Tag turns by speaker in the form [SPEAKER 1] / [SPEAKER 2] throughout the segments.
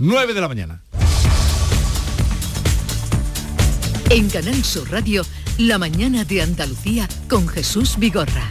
[SPEAKER 1] 9 de la mañana.
[SPEAKER 2] En Canal Sur Radio, La mañana de Andalucía con Jesús Vigorra.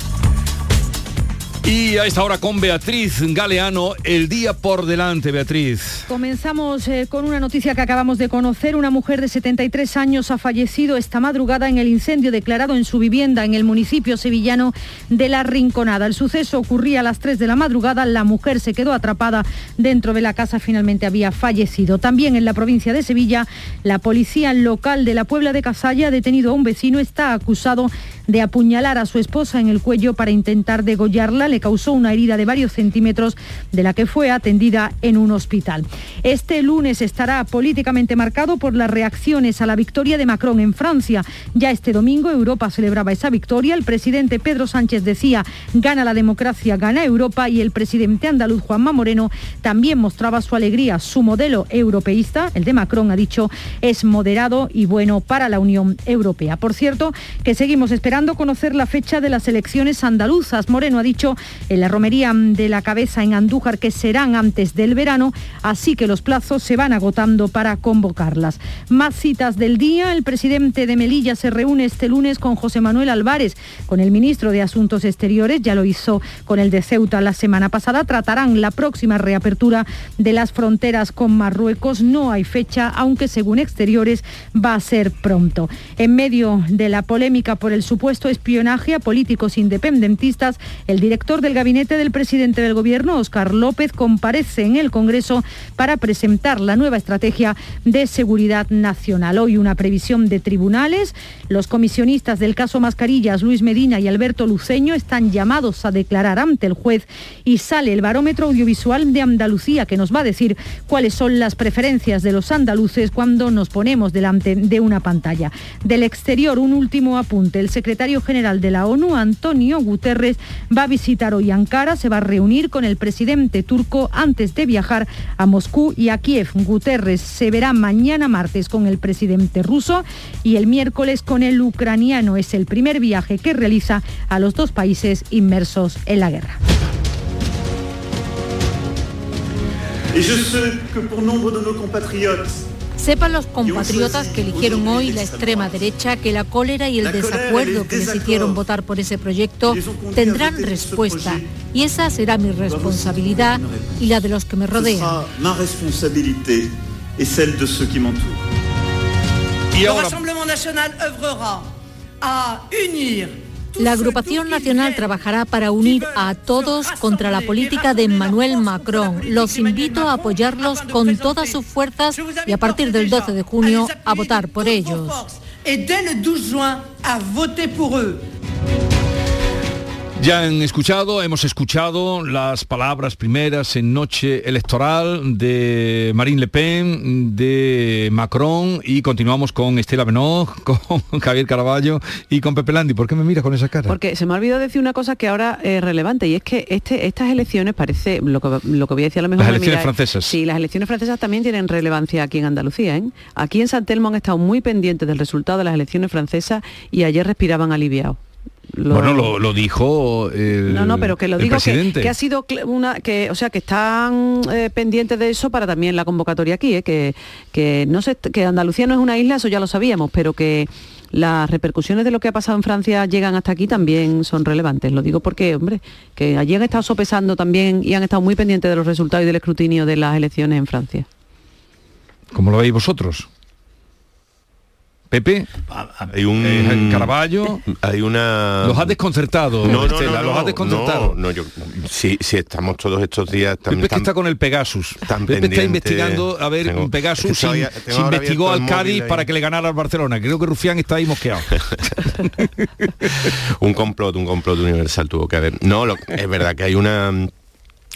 [SPEAKER 1] Y a esta hora con Beatriz Galeano, el día por delante, Beatriz.
[SPEAKER 3] Comenzamos eh, con una noticia que acabamos de conocer. Una mujer de 73 años ha fallecido esta madrugada en el incendio declarado en su vivienda en el municipio sevillano de La Rinconada. El suceso ocurría a las 3 de la madrugada. La mujer se quedó atrapada dentro de la casa. Finalmente había fallecido. También en la provincia de Sevilla, la policía local de la Puebla de Casalla ha detenido a un vecino. Está acusado de apuñalar a su esposa en el cuello para intentar degollarla. Le causó una herida de varios centímetros de la que fue atendida en un hospital. Este lunes estará políticamente marcado por las reacciones a la victoria de Macron en Francia. Ya este domingo Europa celebraba esa victoria. El presidente Pedro Sánchez decía, gana la democracia, gana Europa y el presidente andaluz Juanma Moreno también mostraba su alegría. Su modelo europeísta, el de Macron, ha dicho, es moderado y bueno para la Unión Europea. Por cierto, que seguimos esperando conocer la fecha de las elecciones andaluzas. Moreno ha dicho en la romería de la cabeza en Andújar que serán antes del verano, así que los plazos se van agotando para convocarlas. Más citas del día. El presidente de Melilla se reúne este lunes con José Manuel Álvarez, con el ministro de Asuntos Exteriores, ya lo hizo con el de Ceuta la semana pasada. Tratarán la próxima reapertura de las fronteras con Marruecos. No hay fecha, aunque según exteriores va a ser pronto. En medio de la polémica por el supuesto espionaje a políticos independentistas, el director del gabinete del presidente del gobierno, Óscar López, comparece en el Congreso para presentar la nueva estrategia de seguridad nacional. Hoy una previsión de tribunales. Los comisionistas del caso Mascarillas, Luis Medina y Alberto Luceño, están llamados a declarar ante el juez y sale el barómetro audiovisual de Andalucía que nos va a decir cuáles son las preferencias de los andaluces cuando nos ponemos delante de una pantalla. Del exterior, un último apunte. El secretario general de la ONU, Antonio Guterres, va a visitar hoy Ankara, se va a reunir con el presidente turco antes de viajar a Moscú y a Kiev. Guterres se verá mañana martes con el presidente ruso y el miércoles con el ucraniano. Es el primer viaje que realiza a los dos países inmersos en la guerra.
[SPEAKER 4] Sepan los compatriotas que eligieron hoy la extrema derecha que la cólera y el desacuerdo que les hicieron votar por ese proyecto tendrán respuesta. y esa será mi responsabilidad y la de los que me rodean.
[SPEAKER 1] Y ahora
[SPEAKER 4] la agrupación nacional trabajará para unir a todos contra la política de Emmanuel Macron. Los invito a apoyarlos con todas sus fuerzas y a partir del 12 de junio a votar por ellos.
[SPEAKER 1] Ya han escuchado, hemos escuchado las palabras primeras en noche electoral de Marine Le Pen, de Macron y continuamos con Estela Benoit, con Javier Caraballo y con Pepe Landi. ¿Por qué me miras con esa cara?
[SPEAKER 5] Porque se me ha olvidado decir una cosa que ahora es relevante y es que este, estas elecciones parece, lo que, lo que voy a decir a lo mejor...
[SPEAKER 1] Las elecciones francesas.
[SPEAKER 5] Sí, las elecciones francesas también tienen relevancia aquí en Andalucía. ¿eh? Aquí en San Telmo han estado muy pendientes del resultado de las elecciones francesas y ayer respiraban aliviados.
[SPEAKER 1] Bueno, lo, dijo el
[SPEAKER 5] No, no, pero que lo digo. Que, ha sido una que, o sea, que están eh, pendientes de eso para también la convocatoria aquí, ¿eh? que, que no sé, que Andalucía no es una isla, eso ya lo sabíamos, pero que las repercusiones de lo que ha pasado en Francia llegan hasta aquí también son relevantes. Lo digo porque, hombre, que allí han estado sopesando también y han estado muy pendientes de los resultados y del escrutinio de las elecciones en Francia.
[SPEAKER 1] ¿Cómo lo veis vosotros? Pepe,
[SPEAKER 6] hay un
[SPEAKER 1] eh, Caraballo,
[SPEAKER 6] hay una
[SPEAKER 1] los ha desconcertado,
[SPEAKER 6] no, no,
[SPEAKER 1] Estela,
[SPEAKER 6] no,
[SPEAKER 1] los ha desconcertado.
[SPEAKER 6] No, no, yo, sí, sí, estamos todos estos días
[SPEAKER 1] Pepe que está con el Pegasus.
[SPEAKER 6] Tan
[SPEAKER 1] Pepe está investigando a ver
[SPEAKER 6] tengo-
[SPEAKER 1] un Pegasus.
[SPEAKER 6] es que
[SPEAKER 1] sin-
[SPEAKER 6] todavía- tengo
[SPEAKER 1] se
[SPEAKER 6] ahora
[SPEAKER 1] investigó al Cádiz para que le ganara al Barcelona. Creo que Rufián está ahí mosqueado.
[SPEAKER 6] un complot, un complot universal tuvo que haber. No, lo- es verdad que hay una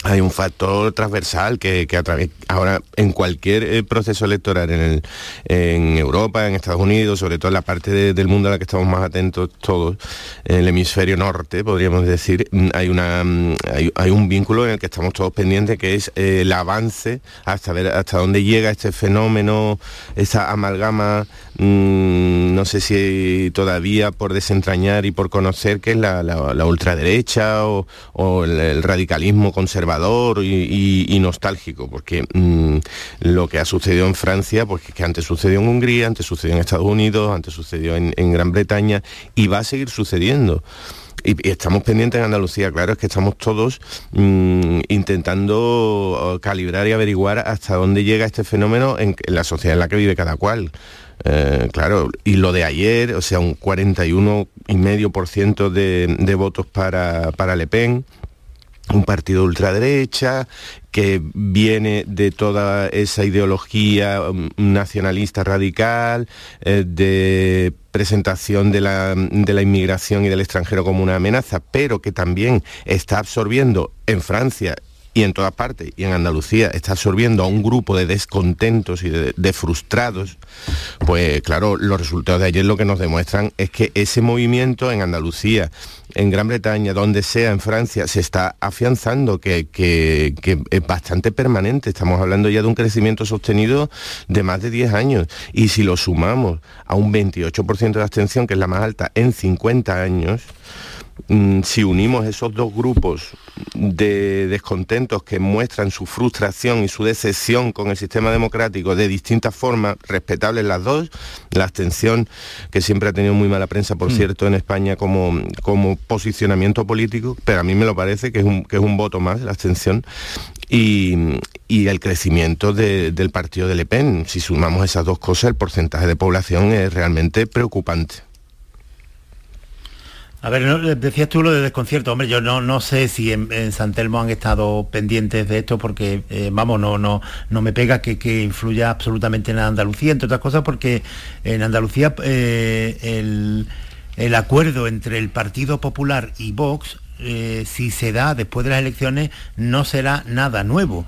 [SPEAKER 6] hay un factor transversal que, que atraviesa ahora en cualquier eh, proceso electoral en, el, en Europa, en Estados Unidos, sobre todo en la parte de- del mundo a la que estamos más atentos todos, en el hemisferio norte, podríamos decir, mm, hay, una, mm, hay, hay un vínculo en el que estamos todos pendientes, que es eh, el avance hasta ver hasta dónde llega este fenómeno, esa amalgama, mm, no sé si todavía por desentrañar y por conocer, que es la, la- ultraderecha o, o el, el radicalismo conservador y, nostálgico, porque mm, lo que ha sucedido en Francia, pues que antes sucedió en Hungría, antes sucedió en Estados Unidos, antes sucedió en, Gran Bretaña y va a seguir sucediendo. Y, estamos pendientes en Andalucía, claro, es que estamos todos mm, intentando calibrar y averiguar hasta dónde llega este fenómeno en, la sociedad en la que vive cada cual. Eh, claro, y lo de ayer, o sea, un 41,5% de, de votos para, para Le Pen, un partido ultraderecha que viene de toda esa ideología um, nacionalista radical, eh, de presentación de la, de la, inmigración y del extranjero como una amenaza, pero que también está absorbiendo en Francia y en todas partes, y en Andalucía está absorbiendo a un grupo de descontentos y de, frustrados, pues claro, los resultados de ayer lo que nos demuestran es que ese movimiento en Andalucía, en Gran Bretaña, donde sea, en Francia, se está afianzando, que, que, es bastante permanente. Estamos hablando ya de un crecimiento sostenido de más de 10 años. Y si lo sumamos a un 28% de abstención, que es la más alta en 50 años, si unimos esos dos grupos de descontentos que muestran su frustración y su decepción con el sistema democrático de distintas formas, respetables las dos, la abstención, que siempre ha tenido muy mala prensa, por mm. cierto, en España como, como posicionamiento político, pero a mí me lo parece que es un, que es un voto más, la abstención, y, el crecimiento del partido de Le Pen. Si sumamos esas dos cosas, el porcentaje de población es realmente preocupante.
[SPEAKER 7] A ver, decías tú lo de desconcierto. Hombre, yo no, no sé si en, San Telmo han estado pendientes de esto porque, eh, vamos, no, no, no me pega que, influya absolutamente en Andalucía, entre otras cosas porque en Andalucía eh, el, acuerdo entre el Partido Popular y Vox eh, si se da después de las elecciones no será nada nuevo.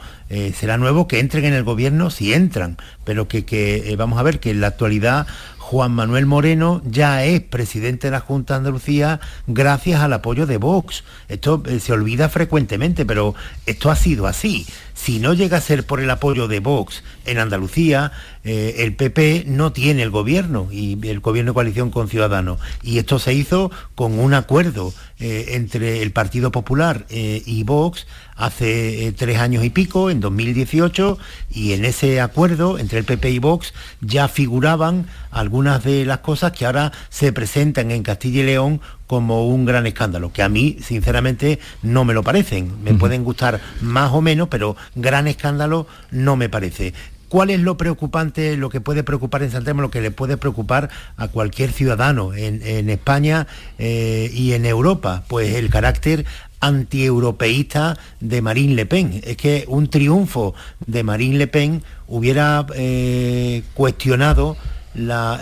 [SPEAKER 7] será nuevo que entren en el gobierno si entran, pero que, que vamos a ver que en la actualidad Juan Manuel Moreno ya es presidente de la Junta de Andalucía gracias al apoyo de Vox. Esto eh, se olvida frecuentemente, pero esto ha sido así. Si no llega a ser por el apoyo de Vox en Andalucía, eh, el PP no tiene el gobierno y el gobierno de coalición con Ciudadanos. Y esto se hizo con un acuerdo eh, entre el Partido Popular y Vox hace tres años y pico, en 2018, y en ese acuerdo entre el PP y Vox ya figuraban algunas de las cosas que ahora se presentan en Castilla y León como un gran escándalo, que a mí sinceramente no me lo parecen. Me pueden gustar más o menos, pero gran escándalo no me parece. ¿Cuál es lo preocupante, lo que puede preocupar en Santiago, lo que le puede preocupar a cualquier ciudadano en, España eh, y en Europa? Pues el carácter antieuropeísta de Marine Le Pen. Es que un triunfo de Marine Le Pen hubiera eh, cuestionado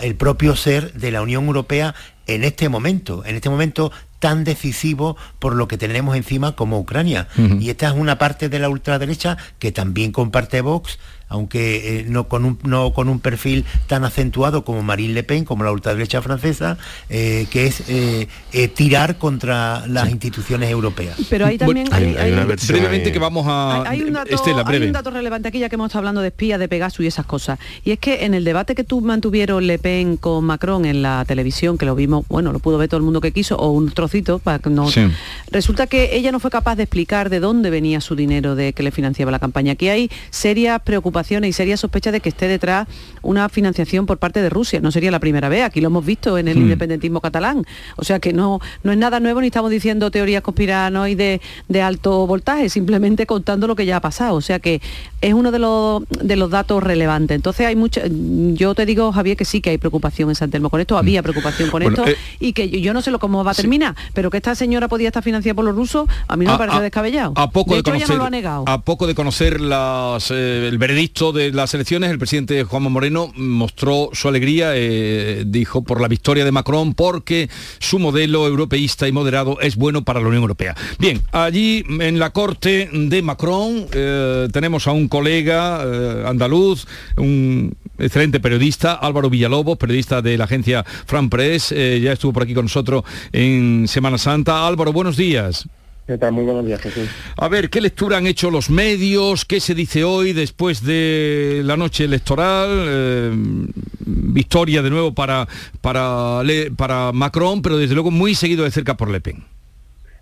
[SPEAKER 7] el propio ser de la Unión Europea en este momento, en este momento tan decisivo por lo que tenemos encima como Ucrania. Y esta es una parte de la ultraderecha que también comparte Vox, aunque eh, no, con un, no con un perfil tan acentuado como Marine Le Pen, como la ultraderecha francesa, eh, que es eh, tirar contra las instituciones europeas.
[SPEAKER 5] Pero ahí también hay,
[SPEAKER 1] una brevemente que vamos a
[SPEAKER 5] hay, un dato, hay un dato relevante aquí ya que hemos estado hablando de espías, de Pegasus y esas cosas. Y es que en el debate que tú mantuvieron Le Pen con Macron en la televisión, que lo vimos, bueno, lo pudo ver todo el mundo que quiso, o un trocito, para que no. Resulta que ella no fue capaz de explicar de dónde venía su dinero de que le financiaba la campaña. Aquí hay serias preocupaciones y sería sospecha de que esté detrás una financiación por parte de Rusia. No sería la primera vez, aquí lo hemos visto en el hmm. independentismo catalán. O sea que no, no es nada nuevo ni estamos diciendo teorías conspiranoides de, de alto voltaje, simplemente contando lo que ya ha pasado. O sea que es uno de los, de los datos relevantes. Entonces hay mucha, yo te digo, Javier, que sí que hay preocupación en San Telmo con esto, había hmm. preocupación con esto, eh, y que yo no sé lo cómo va a terminar, pero que esta señora podía estar financiada por los rusos, a mí no me parece descabellado.
[SPEAKER 1] A poco de, conocer, lo ha negado. A poco de conocer las, eh, el veredicto de las elecciones, el presidente Juanma Moreno mostró su alegría, eh, dijo, por la victoria de Macron, porque su modelo europeísta y moderado es bueno para la Unión Europea. Bien, allí en la corte de Macron eh, tenemos a un colega eh, andaluz, un excelente periodista, Álvaro Villalobos, periodista de la agencia Fran Press, ya estuvo por aquí con nosotros en Semana Santa. Álvaro, buenos días.
[SPEAKER 8] ¿Qué tal? Muy buenos días, Jesús.
[SPEAKER 1] A ver, ¿qué lectura han hecho los medios? ¿Qué se dice hoy después de la noche electoral? Eh, victoria de nuevo para, para, para Macron, pero desde luego muy seguido de cerca por Le Pen.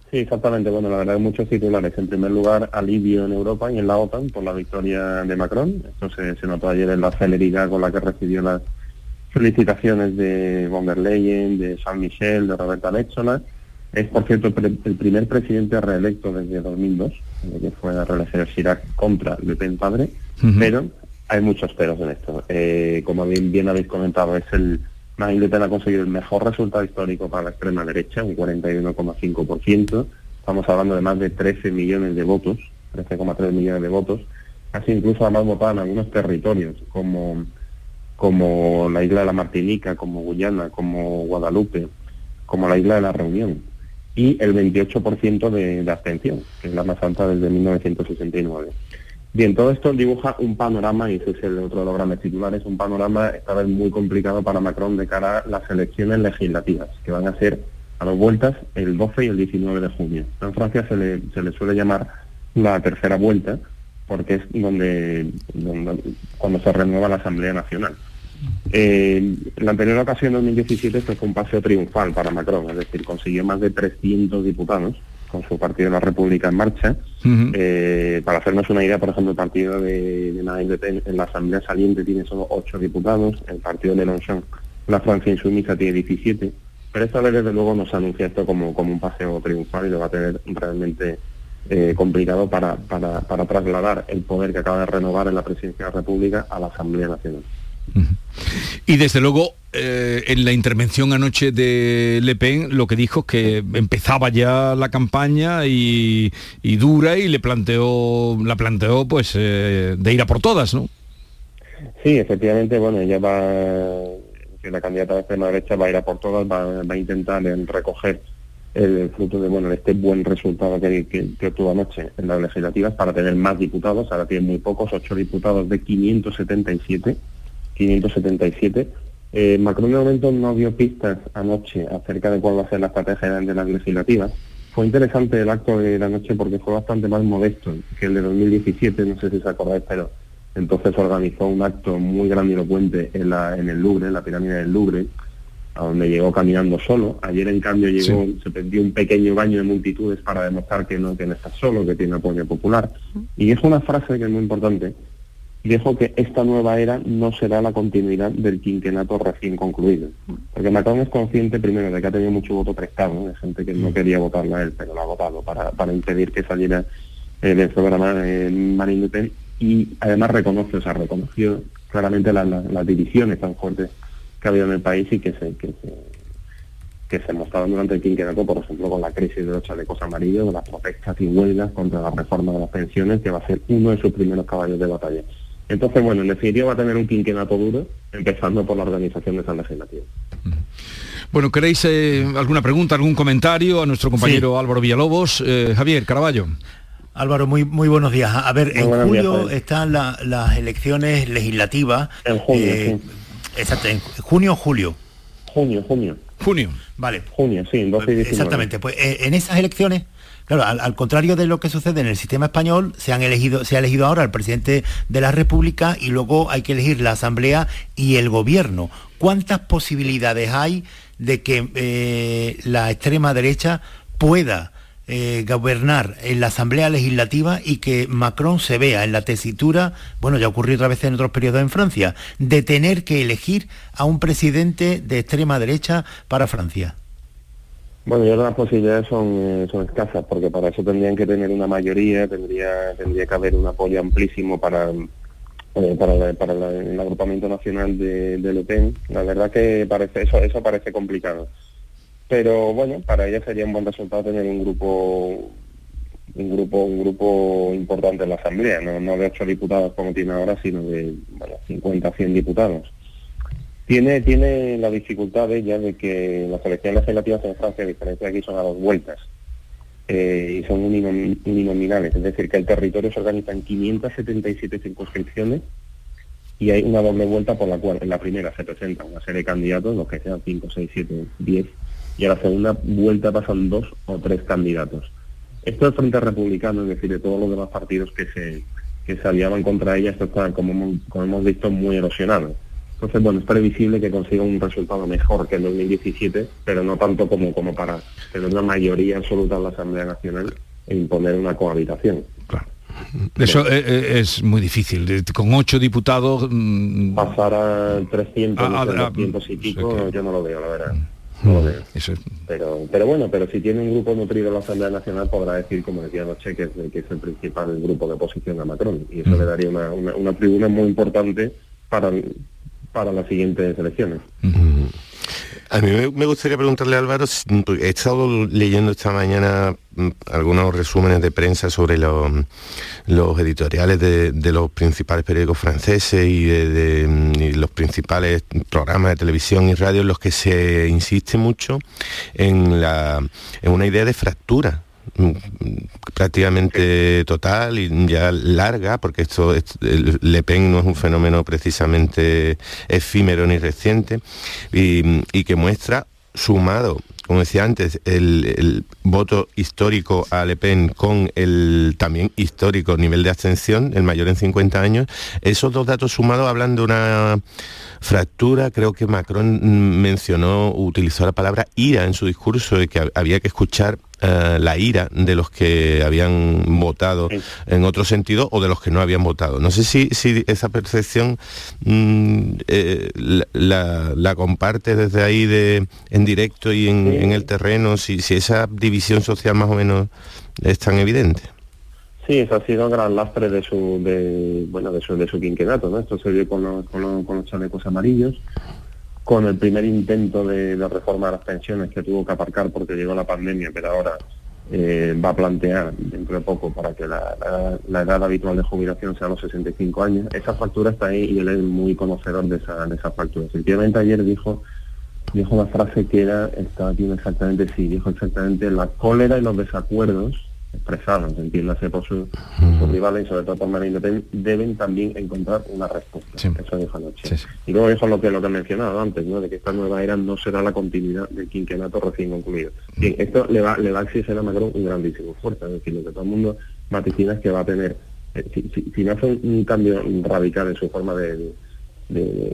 [SPEAKER 8] Sí, exactamente. Bueno, la verdad hay muchos titulares. En primer lugar, alivio en Europa y en la OTAN por la victoria de Macron. Esto se, notó ayer en la celeridad con la que recibió las felicitaciones de von der Leyen, de San Michel, de Roberta Metzola. Es, por cierto, el, primer presidente reelecto desde 2002, que fue a reelegir Chirac contra Le Pen padre, pero hay muchos peros en esto. Eh, como bien, bien habéis comentado, es el Marine Le Pen ha conseguido el mejor resultado histórico para la extrema derecha, un 41,5%. Estamos hablando de más de 13 millones de votos, 13,3 millones de votos. Casi incluso además votado en algunos territorios, como, como la isla de la Martinica, como Guyana, como Guadalupe, como la isla de la Reunión. Y el 28% de, de abstención, que es la más alta desde 1969. Bien, todo esto dibuja un panorama, y ese es el otro de los grandes titulares, un panorama esta vez muy complicado para Macron de cara a las elecciones legislativas, que van a ser a dos vueltas el 12 y el 19 de junio. En Francia se le, se le suele llamar la tercera vuelta, porque es donde, cuando se renueva la Asamblea Nacional. Eh, la anterior ocasión, en 2017, fue un paseo triunfal para Macron, es decir, consiguió más de 300 diputados, con su partido La República en marcha. Eh, para hacernos una idea, por ejemplo, el partido de, de en la Asamblea saliente tiene solo ocho diputados, el partido de Mélenchon, la Francia Insumisa, tiene 17, pero esta vez desde luego nos anuncia esto como, como un paseo triunfal y lo va a tener realmente eh, complicado para, para, para trasladar el poder que acaba de renovar en la Presidencia de la República a la Asamblea Nacional.
[SPEAKER 1] Y desde luego, eh, en la intervención anoche de Le Pen, lo que dijo es que empezaba ya la campaña y, dura y le planteó, la planteó pues eh, de ir a por todas, ¿no?
[SPEAKER 8] Sí, efectivamente, bueno, ella va, que la candidata de extrema derecha va a ir a por todas, va, a intentar recoger el fruto de bueno este buen resultado que, que, obtuvo anoche en las legislativas para tener más diputados, ahora tiene muy pocos, ocho diputados de 577 577. Eh, Macron de momento no dio pistas anoche acerca de cuál va a ser la estrategia de las legislativas. Fue interesante el acto de la noche porque fue bastante más modesto que el de 2017, no sé si os acordáis, pero entonces organizó un acto muy grandilocuente en, la, en el Louvre, en la pirámide del Louvre, a donde llegó caminando solo. Ayer, en cambio, llegó, se perdió un pequeño baño de multitudes para demostrar que no, que no está solo, que tiene apoyo popular. Y es una frase que es muy importante, dijo que esta nueva era no será la continuidad del quinquenato recién concluido. Porque Macron es consciente primero de que ha tenido mucho voto prestado, de gente que no mm. quería votarlo a él, pero lo ha votado para, para impedir que saliera eh, del programa eh, Marine Le Pen y además reconoce, o sea, reconoció claramente las divisiones tan fuertes que ha habido en el país y que se, que se, que se mostraron durante el quinquenato, por ejemplo, con la crisis de los chalecos amarillos, de las protestas y huelgas contra la reforma de las pensiones, que va a ser uno de sus primeros caballos de batalla. Entonces, bueno, en definitiva va a tener un quinquenato duro, empezando por la organización de esa legislativa.
[SPEAKER 1] Bueno, ¿queréis eh, alguna pregunta, algún comentario a nuestro compañero Álvaro Villalobos? Eh, Javier Caraballo.
[SPEAKER 7] Álvaro, muy, muy buenos días. A ver, en julio están las elecciones legislativas.
[SPEAKER 8] En junio,
[SPEAKER 7] eh, Exacto, en junio o julio.
[SPEAKER 8] Junio, junio.
[SPEAKER 1] Junio.
[SPEAKER 7] Vale.
[SPEAKER 8] Junio, sí, en 12 y 19.
[SPEAKER 7] Exactamente. Pues en esas elecciones Claro, al, contrario de lo que sucede en el sistema español, se, han elegido, se ha elegido ahora el presidente de la República y luego hay que elegir la Asamblea y el Gobierno. ¿Cuántas posibilidades hay de que eh, la extrema derecha pueda eh, gobernar en la Asamblea Legislativa y que Macron se vea en la tesitura, bueno, ya ocurrió otra vez en otros periodos en Francia, de tener que elegir a un presidente de extrema derecha para Francia?
[SPEAKER 8] Bueno, yo creo que las posibilidades son, eh, son escasas, porque para eso tendrían que tener una mayoría, tendría, tendría que haber un apoyo amplísimo para, eh, para, el agrupamiento nacional de, de, Le Pen. La verdad que parece eso, eso parece complicado. Pero bueno, para ella sería un buen resultado tener un grupo un grupo un grupo importante en la Asamblea, no, de ocho diputados como tiene ahora, sino de bueno, 50, 100 diputados. Tiene, tiene la dificultad ella de que las elecciones legislativas en Francia, a diferencia de aquí, son a dos vueltas eh, y son uninominales, es decir, que el territorio se organiza en 577 circunscripciones y hay una doble vuelta por la cual en la primera se presenta una serie de candidatos, los que sean 5, 6, 7, 10, y a la segunda vuelta pasan dos o tres candidatos. Esto es Frente Republicano, es decir, de todos los demás partidos que se, que se aliaban contra ella, esto está, como como hemos visto, muy erosionado Entonces, bueno, es previsible que consiga un resultado mejor que en 2017, pero no tanto como, como para tener una mayoría absoluta en la Asamblea Nacional e imponer una cohabitación.
[SPEAKER 1] Claro. Eso eh, eh, es, muy difícil. Con ocho diputados...
[SPEAKER 8] Mm, Pasar a 300, a, a, y pico, yo no lo veo, la verdad. No lo mm, veo. pero, pero bueno, pero si tiene un grupo nutrido en la Asamblea Nacional podrá decir, como decía anoche, que es, que es el principal grupo de oposición a Macron. Y eso mm. le daría una, una tribuna muy importante para, para las siguientes elecciones.
[SPEAKER 6] A mí me gustaría preguntarle Álvaro, he estado leyendo esta mañana mm, algunos resúmenes de prensa sobre los, editoriales de, los principales periódicos franceses y de, mm, los principales programas de televisión y radio en los que se insiste mucho en, la, en una idea de fractura prácticamente total y ya larga, porque esto Le Pen no es un fenómeno precisamente efímero ni reciente, y, que muestra sumado como decía antes, el, voto histórico a Le Pen con el también histórico nivel de abstención, el mayor en 50 años, esos dos datos sumados hablan de una fractura, creo que Macron mencionó, utilizó la palabra ira en su discurso, de que había que escuchar eh, la ira de los que habían votado en otro sentido o de los que no habían votado. No sé si, si esa percepción mm, eh, la, la, comparte desde ahí de, en directo y en, el terreno, si, si esa división social más o menos es tan evidente.
[SPEAKER 8] Sí, eso ha sido un gran lastre de su, de, bueno, de su, de su quinquenato, ¿no? Esto se vio con los, chalecos amarillos, con el primer intento de, reforma de las pensiones que tuvo que aparcar porque llegó la pandemia, pero ahora eh, va a plantear dentro de poco para que la, edad habitual de jubilación sea los 65 años. Esa factura está ahí y él es muy conocedor de esa, de esa factura. Efectivamente ayer dijo dijo una frase que era, estaba aquí exactamente, sí, dijo exactamente la cólera y los desacuerdos expresados, entiéndase por sus rivales y sobre todo por Pen, deben también encontrar una respuesta. Eso dijo anoche. Y luego eso es lo que lo que he mencionado antes, ¿no? de que esta nueva era no será la continuidad del quinquenato recién concluido. Bien, esto le va, le va a exigir a Macron un grandísimo esfuerzo, es decir, lo que todo el mundo vaticina es que va a tener, eh, si, no hace un, cambio radical en su forma de,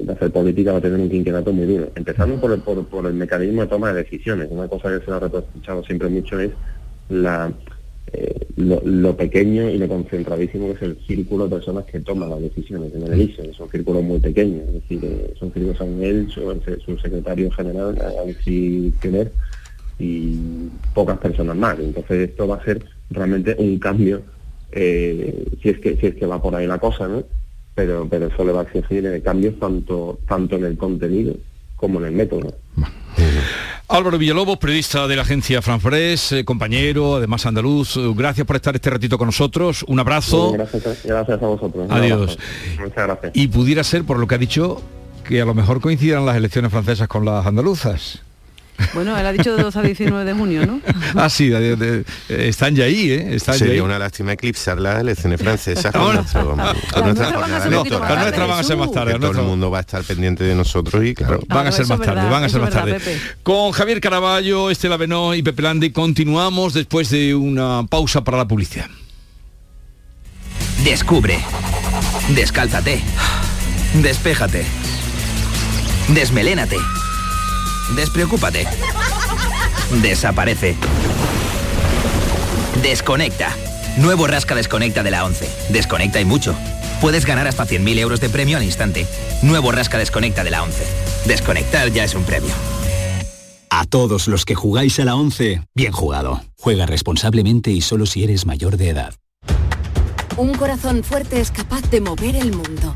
[SPEAKER 8] hacer política va a tener un quinquenato muy duro. Empezando por el, por, por el mecanismo de toma de decisiones. Una cosa que se ha reprochado siempre mucho es la eh, lo, pequeño y lo concentradísimo que es el círculo de personas que toman las decisiones en el ELISE. Son círculos muy pequeños, es decir, eh, son círculos son él, su, secretario general, Alexis Keller, y pocas personas más. Entonces esto va a ser realmente un cambio, eh, si es que si es que va por ahí la cosa, ¿no? Pero, pero eso le va a exigir cambios tanto, tanto en el contenido como en el método.
[SPEAKER 1] Álvaro Villalobos, periodista de la agencia Franfres, eh, compañero, además andaluz, eh, gracias por estar este ratito con nosotros, un abrazo.
[SPEAKER 8] gracias, gracias, a vosotros.
[SPEAKER 1] Adiós. Muchas gracias. Y pudiera ser, por lo que ha dicho, que a lo mejor coincidan las elecciones francesas con las andaluzas.
[SPEAKER 5] Bueno, él ha dicho de 2 a 19 de junio, ¿no?
[SPEAKER 1] ah, sí, están ya ahí, ¿eh? Están
[SPEAKER 6] Sería una lástima eclipsar las elecciones francesas con, nuestra
[SPEAKER 1] jornada no, Las nuestras van a ser más tarde.
[SPEAKER 6] todo el mundo va a estar pendiente de nosotros y claro.
[SPEAKER 1] Van a ser más tarde, van a ser más tarde. Con Javier Caraballo, Estela Benó y Pepe Landi continuamos después de una pausa para la publicidad.
[SPEAKER 9] Descubre. Descálzate. Despéjate. Desmelénate Despreocúpate. Desaparece. Desconecta. Nuevo Rasca Desconecta de la 11. Desconecta y mucho. Puedes ganar hasta 100.000 euros de premio al instante. Nuevo Rasca Desconecta de la 11. Desconectar ya es un premio.
[SPEAKER 10] A todos los que jugáis a la 11, bien jugado. Juega responsablemente y solo si eres mayor de edad.
[SPEAKER 11] Un corazón fuerte es capaz de mover el mundo.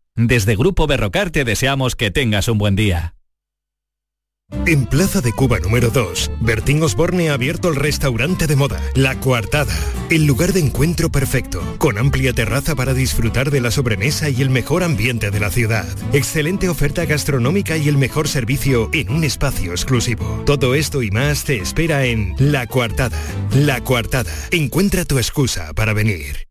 [SPEAKER 12] Desde Grupo Berrocar te deseamos que tengas un buen día.
[SPEAKER 13] En Plaza de Cuba número 2, Bertín Osborne ha abierto el restaurante de moda, La Coartada, el lugar de encuentro perfecto, con amplia terraza para disfrutar de la sobremesa y el mejor ambiente de la ciudad. Excelente oferta gastronómica y el mejor servicio en un espacio exclusivo. Todo esto y más te espera en La Coartada. La Coartada, encuentra tu excusa para venir.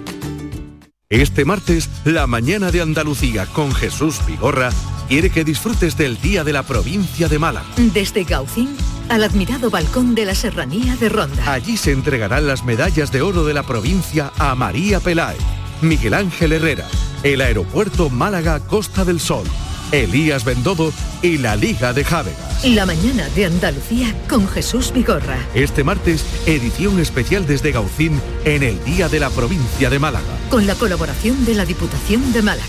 [SPEAKER 14] Este martes, la mañana de Andalucía con Jesús Vigorra quiere que disfrutes del Día de la Provincia de Málaga.
[SPEAKER 2] Desde Gaucín al admirado balcón de la Serranía de Ronda.
[SPEAKER 14] Allí se entregarán las medallas de oro de la provincia a María Peláez, Miguel Ángel Herrera, el aeropuerto Málaga Costa del Sol, Elías Bendodo y la Liga de Jávegas.
[SPEAKER 2] La mañana de Andalucía con Jesús Vigorra.
[SPEAKER 14] Este martes, edición especial desde Gaucín en el Día de la Provincia de Málaga.
[SPEAKER 2] Con la colaboración de la Diputación de Málaga.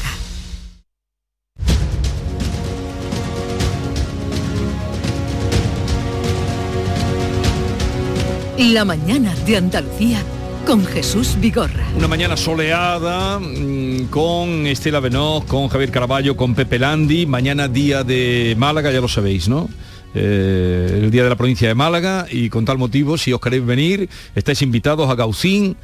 [SPEAKER 2] La mañana de Andalucía con Jesús Vigorra.
[SPEAKER 1] Una mañana soleada mm, con Estela Benoz, con Javier Caraballo, con Pepe Landi. Mañana día de Málaga, ya lo sabéis, ¿no? Eh, el día de la provincia de Málaga y con tal motivo, si os queréis venir, estáis invitados a Gaucín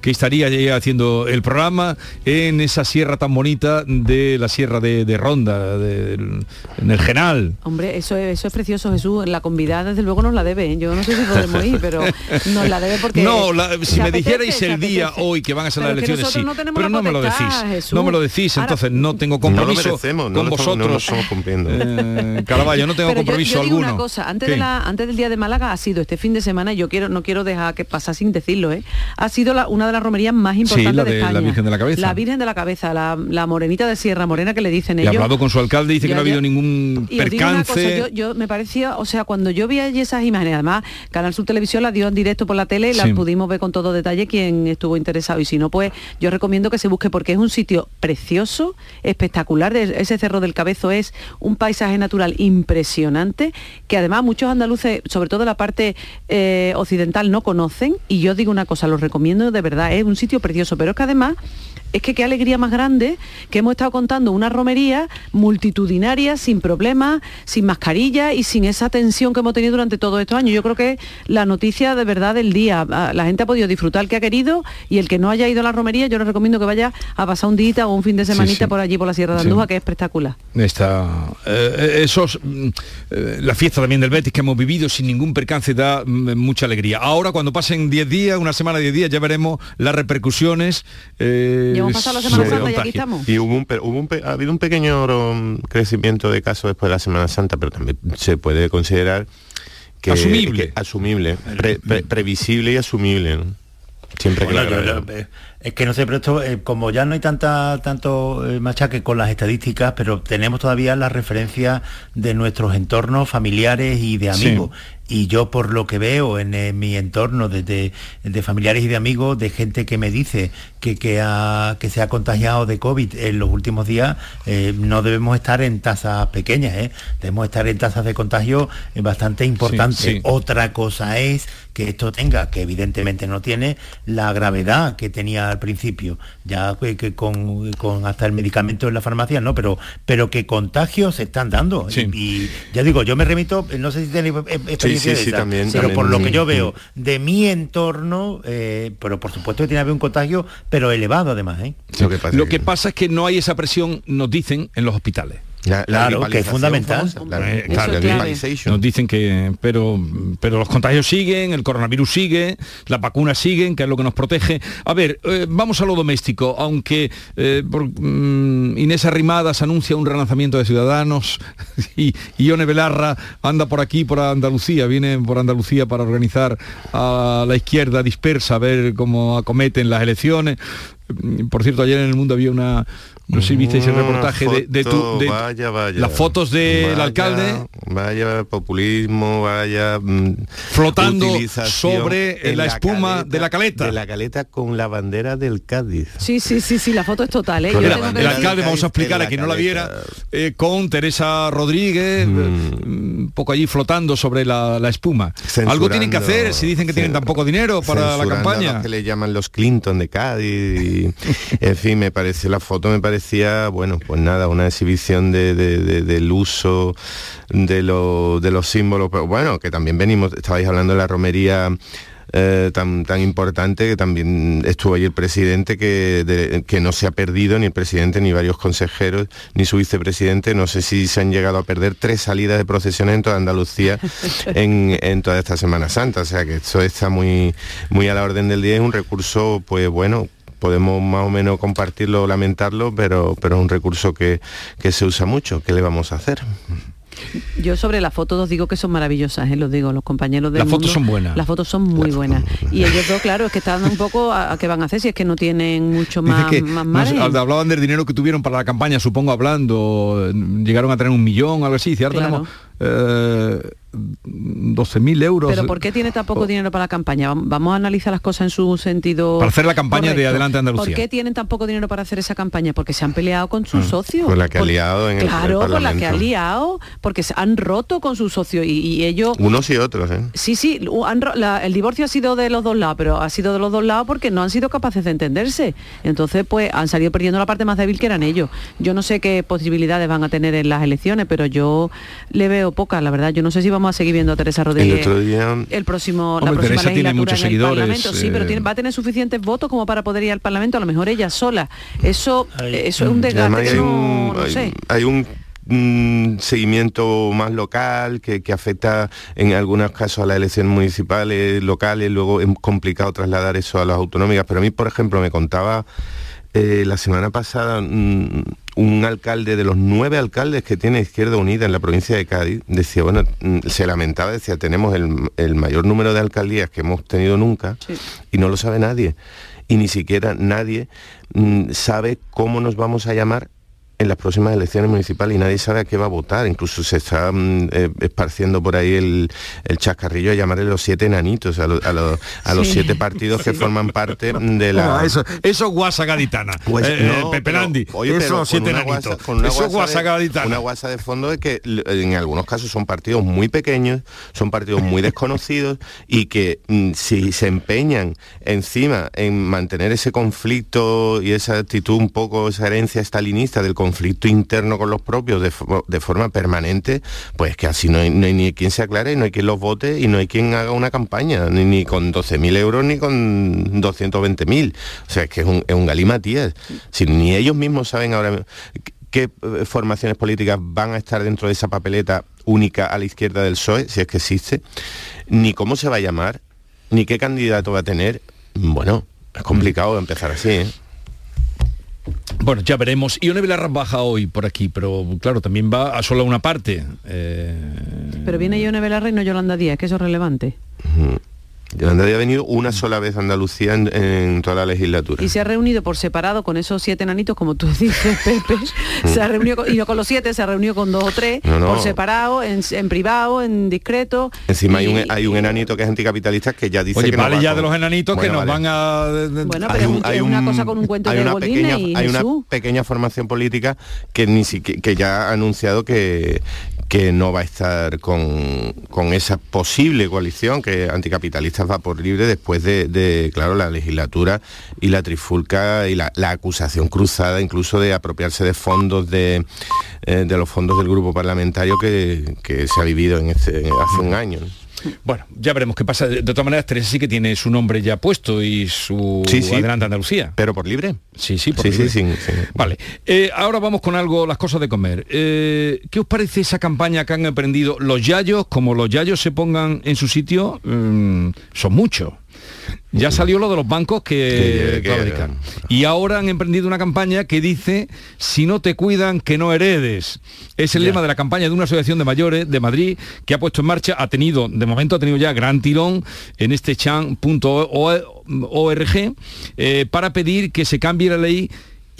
[SPEAKER 1] que estaría ya haciendo el programa en esa sierra tan bonita de la sierra de, de Ronda, de- en el Genal.
[SPEAKER 5] Hombre, eso es, eso es precioso, Jesús. La convidada, desde luego, nos la debe. ¿eh? Yo no sé si podemos ir, pero nos la debe porque...
[SPEAKER 1] no, la- si me dijerais el día hoy que van a ser las elecciones, sí,
[SPEAKER 5] no
[SPEAKER 1] pero no me lo decís,
[SPEAKER 5] Jesús.
[SPEAKER 1] no me lo decís,
[SPEAKER 5] Ahora,
[SPEAKER 1] entonces no tengo
[SPEAKER 6] No
[SPEAKER 1] compromiso
[SPEAKER 6] no
[SPEAKER 1] con
[SPEAKER 6] no
[SPEAKER 1] vosotros.
[SPEAKER 6] lo estamos cumpliendo.
[SPEAKER 1] Eh, Caraballo, no tengo
[SPEAKER 5] Pero
[SPEAKER 1] compromiso
[SPEAKER 5] yo, digo
[SPEAKER 1] alguno.
[SPEAKER 5] una cosa, antes,
[SPEAKER 1] ¿Qué?
[SPEAKER 5] de la, antes del día de Málaga ha sido este fin de semana, y yo quiero, no quiero dejar que pasar sin decirlo, ¿eh? ha sido la- una de las romerías más importantes
[SPEAKER 1] la
[SPEAKER 5] de,
[SPEAKER 1] de la
[SPEAKER 5] España.
[SPEAKER 1] Virgen de la Cabeza.
[SPEAKER 5] La Virgen de la Cabeza, la, la morenita de Sierra Morena que le dicen ellos.
[SPEAKER 1] hablado con su alcalde, dice que
[SPEAKER 5] Yo
[SPEAKER 1] no ha habido ningún
[SPEAKER 5] Y os digo una cosa,
[SPEAKER 1] percance.
[SPEAKER 5] yo, yo me parecía, o sea, cuando yo vi allí esas imágenes, además Canal Sur Televisión las dio en directo por la tele, las
[SPEAKER 1] Sí.
[SPEAKER 5] pudimos ver con todo detalle quien estuvo interesado y si no, pues yo recomiendo que se busque porque es un sitio precioso, espectacular, de- ese Cerro del Cabezo es un paisaje natural impresionante que además muchos andaluces, sobre todo la parte eh, occidental, no conocen y yo digo una cosa, lo recomiendo de verdad, es un sitio precioso, pero es que además es que qué alegría más grande que hemos estado contando una romería multitudinaria, sin problemas, sin mascarilla y sin esa tensión que hemos tenido durante todos estos años. Yo creo que la noticia de verdad del día, la gente ha podido disfrutar el que ha querido y el que no haya ido a la romería, yo les recomiendo que vaya a pasar un día o un fin de semanita
[SPEAKER 1] sí.
[SPEAKER 5] por allí, por la Sierra de
[SPEAKER 1] Sí.
[SPEAKER 5] Andújar, que es espectacular.
[SPEAKER 1] Está, eh, esos, mm, eh, la fiesta también del Betis que hemos vivido sin ningún percance da mm, mucha alegría. Ahora cuando pasen 10 días, una semana, 10 días, ya veremos las repercusiones. eh,
[SPEAKER 5] hemos pasado la Semana
[SPEAKER 1] sobre
[SPEAKER 5] Santa y aquí estamos.
[SPEAKER 6] Y hubo un, hubo un ha habido un pequeño um, crecimiento de casos después de la Semana Santa, pero también se puede considerar que
[SPEAKER 1] Asumible.
[SPEAKER 6] que- asumible, pre- pre- previsible y asumible. ¿no? Siempre que
[SPEAKER 7] Bueno, yo- yo- eh, Es que no sé, pero esto, eh, como ya no hay tanta, tanto eh, machaque con las estadísticas, pero tenemos todavía la referencia de nuestros entornos familiares y de amigos. Y yo por lo que veo en, eh, mi entorno de, de, familiares y de amigos, de gente que me dice que, que, ha, que se ha contagiado de COVID en los últimos días, no debemos estar en tasas pequeñas, debemos estar en tasas de contagio bastante importantes. Otra cosa es que esto tenga, que evidentemente no tiene, la gravedad que tenía al principio, ya que, con, hasta el medicamento en la farmacia, no, pero, pero que contagios se están dando. Y, ya digo, yo me remito, no sé si tenéis experiencia de también, pero por lo que yo veo de mi entorno, eh, pero por supuesto que tiene que haber un contagio, pero elevado además. ¿eh?
[SPEAKER 1] Lo que pasa es que no hay esa presión, nos dicen, en los hospitales
[SPEAKER 7] claro, que es fundamental.
[SPEAKER 1] nos dicen que, pero, pero los contagios siguen, el coronavirus sigue, las vacunas siguen, que es lo que nos protege. A ver, eh, vamos a lo doméstico, aunque eh, mm, Inés Arrimadas anuncia un relanzamiento de Ciudadanos y, Ione Belarra anda por aquí, por Andalucía, viene por Andalucía para organizar a la izquierda dispersa, a ver cómo acometen las elecciones. Por cierto, ayer en el mundo había una, no sé si visteis el reportaje de, tu, de
[SPEAKER 6] vaya, vaya,
[SPEAKER 1] las fotos del alcalde.
[SPEAKER 6] Vaya populismo, vaya
[SPEAKER 1] mm, flotando sobre la, espuma de la caleta.
[SPEAKER 6] De la caleta con la bandera del Cádiz.
[SPEAKER 5] Sí, sí, sí, sí, la foto es total. ¿eh?
[SPEAKER 1] el alcalde, vamos a explicar a quien no la viera, eh, con Teresa Rodríguez, mm. un poco allí flotando sobre la, espuma. Algo tienen que hacer si dicen que tienen tan poco dinero para la campaña.
[SPEAKER 6] que le llaman los Clinton de Cádiz. en fin, me parece la foto me parece decía, bueno, pues nada, una exhibición de, del uso de, de los símbolos, pero bueno, que también venimos, estabais hablando de la romería eh, tan, tan importante que también estuvo ahí el presidente que, que no se ha perdido ni el presidente ni varios consejeros ni su vicepresidente. No sé si se han llegado a perder tres salidas de procesiones en toda Andalucía en, en toda esta Semana Santa. O sea que esto está muy muy a la orden del día es un recurso pues bueno podemos más o menos compartirlo o lamentarlo, pero, pero es un recurso que, se usa mucho. ¿Qué le vamos a hacer?
[SPEAKER 5] Yo sobre las fotos os digo que son maravillosas, ¿eh? los digo, los compañeros de
[SPEAKER 1] Las fotos son buenas.
[SPEAKER 5] Las fotos son muy buenas. Y ellos dos, claro, es que están un poco a, qué van a hacer si es que no tienen mucho más, más
[SPEAKER 1] hablaban del dinero que tuvieron para la campaña, supongo hablando, llegaron a tener un millón, algo así, ¿cierto? Tenemos, eh, 12.000 euros.
[SPEAKER 5] Pero ¿por qué tiene tan poco dinero para la campaña? Vamos a analizar las cosas en su sentido.
[SPEAKER 1] Para hacer la campaña de Adelante Andalucía.
[SPEAKER 5] ¿Por qué tienen tan poco dinero para hacer esa campaña? Porque se han peleado con sus mm. socios.
[SPEAKER 6] Con la que ha liado en
[SPEAKER 5] Claro, con la que ha liado, porque se han roto con sus socios y, ellos.
[SPEAKER 6] Unos y otros, ¿eh?
[SPEAKER 5] Sí, sí, el divorcio ha sido de los dos lados, pero ha sido de los dos lados porque no han sido capaces de entenderse. Entonces, pues han salido perdiendo la parte más débil que eran ellos. Yo no sé qué posibilidades van a tener en las elecciones, pero yo le veo pocas, la verdad. Yo no sé si vamos a seguir viendo a Teresa Rodríguez
[SPEAKER 6] el, otro día...
[SPEAKER 5] el próximo la próxima
[SPEAKER 1] Teresa tiene muchos seguidores
[SPEAKER 5] sí pero eh, va a tener suficientes votos como para poder ir al Parlamento a lo mejor ella sola. Eso eso es un desgaste
[SPEAKER 6] hay un, seguimiento más local que, que, afecta en algunos casos a las elecciones municipales, locales, luego es complicado trasladar eso a las autonómicas, pero a mí, por ejemplo, me contaba eh, la semana pasada mm, un alcalde de los nueve alcaldes que tiene Izquierda Unida en la provincia de Cádiz decía, bueno, mm, se lamentaba, decía, tenemos el, mayor número de alcaldías que hemos tenido nunca y no lo sabe nadie. Y ni siquiera nadie mm, sabe cómo nos vamos a llamar en las próximas elecciones municipales y nadie sabe a qué va a votar. Incluso se está mm, eh, esparciendo por ahí el, el, chascarrillo a llamarle los siete enanitos, a, a, los siete partidos que forman parte de la...
[SPEAKER 1] eso, eso guasa gaditana. Pues, eh, eh, Pepe Landi, eso siete enanitos. eso guasa gaditana.
[SPEAKER 6] Una guasa de fondo de que en algunos casos son partidos muy pequeños, son partidos muy desconocidos y que mm, si se empeñan encima en mantener ese conflicto y esa actitud un poco, esa herencia estalinista del conflicto, conflicto interno con los propios de, forma permanente, pues que así no hay, ni quien se aclare, no hay quien los vote y no hay quien haga una campaña, ni, con 12.000 euros ni con 220.000. O sea, es que es un, es un galimatías. Si ni ellos mismos saben ahora qué eh, formaciones políticas van a estar dentro de esa papeleta única a la izquierda del PSOE, si es que existe, ni cómo se va a llamar, ni qué candidato va a tener, bueno, es complicado empezar así, ¿eh?
[SPEAKER 1] Bueno, ya veremos. Ione Belarra baja hoy por aquí, pero claro, también va a solo una parte. Eh,
[SPEAKER 5] pero viene Ione Belarra y no Yolanda Díaz, que eso es relevante.
[SPEAKER 6] Yolanda Díaz ha venido una sola vez a Andalucía en, en toda la legislatura.
[SPEAKER 5] Y se ha reunido por separado con esos siete nanitos, como tú dices, Pepe. se ha reunido con, y no con los siete, se ha reunido con dos o tres,
[SPEAKER 6] No, no.
[SPEAKER 5] por separado, en, en privado, en discreto.
[SPEAKER 6] Encima hay un, hay un enanito que es anticapitalista que ya dice
[SPEAKER 1] Oye,
[SPEAKER 6] que no
[SPEAKER 1] vale
[SPEAKER 6] va
[SPEAKER 1] ya
[SPEAKER 6] con-
[SPEAKER 1] de los enanitos que
[SPEAKER 6] Bueno,
[SPEAKER 1] nos
[SPEAKER 6] vale.
[SPEAKER 1] van a...
[SPEAKER 5] Bueno,
[SPEAKER 6] Hay
[SPEAKER 5] pero
[SPEAKER 6] un- hay
[SPEAKER 5] una
[SPEAKER 6] un-
[SPEAKER 5] cosa con un cuento
[SPEAKER 6] hay
[SPEAKER 5] de
[SPEAKER 6] una pequeña, hay una
[SPEAKER 5] Jesús.
[SPEAKER 6] pequeña formación política que ni siquiera que ya ha anunciado que que no va a estar con, con esa posible coalición que va por libre después de, de, claro la legislatura y la trifulca y la, la acusación cruzada incluso de apropiarse de fondos de, eh, de los fondos del grupo parlamentario que, que se ha vivido en este, hace un año. ¿no?
[SPEAKER 1] Bueno, ya veremos qué pasa. De todas maneras, Teresa sí que tiene su nombre ya puesto y su
[SPEAKER 6] Sí, sí.
[SPEAKER 1] Adelante Andalucía.
[SPEAKER 6] Pero por libre.
[SPEAKER 1] Sí, sí, por
[SPEAKER 6] Sí,
[SPEAKER 1] libre.
[SPEAKER 6] sí,
[SPEAKER 1] Vale. Eh, ahora vamos con algo, las cosas de comer. Eh, ¿Qué os parece esa campaña que han emprendido los yayos? Como los yayos se pongan en su sitio, mm, son muchos. Ya salió lo de los bancos que,
[SPEAKER 6] Que-.
[SPEAKER 1] Y ahora han emprendido una campaña que dice, si no te cuidan, que no heredes. Es el lema de la campaña de una asociación de mayores de Madrid que ha puesto en marcha, ha tenido, de momento ha tenido ya gran tirón en este chan.org eh, para pedir que se cambie la ley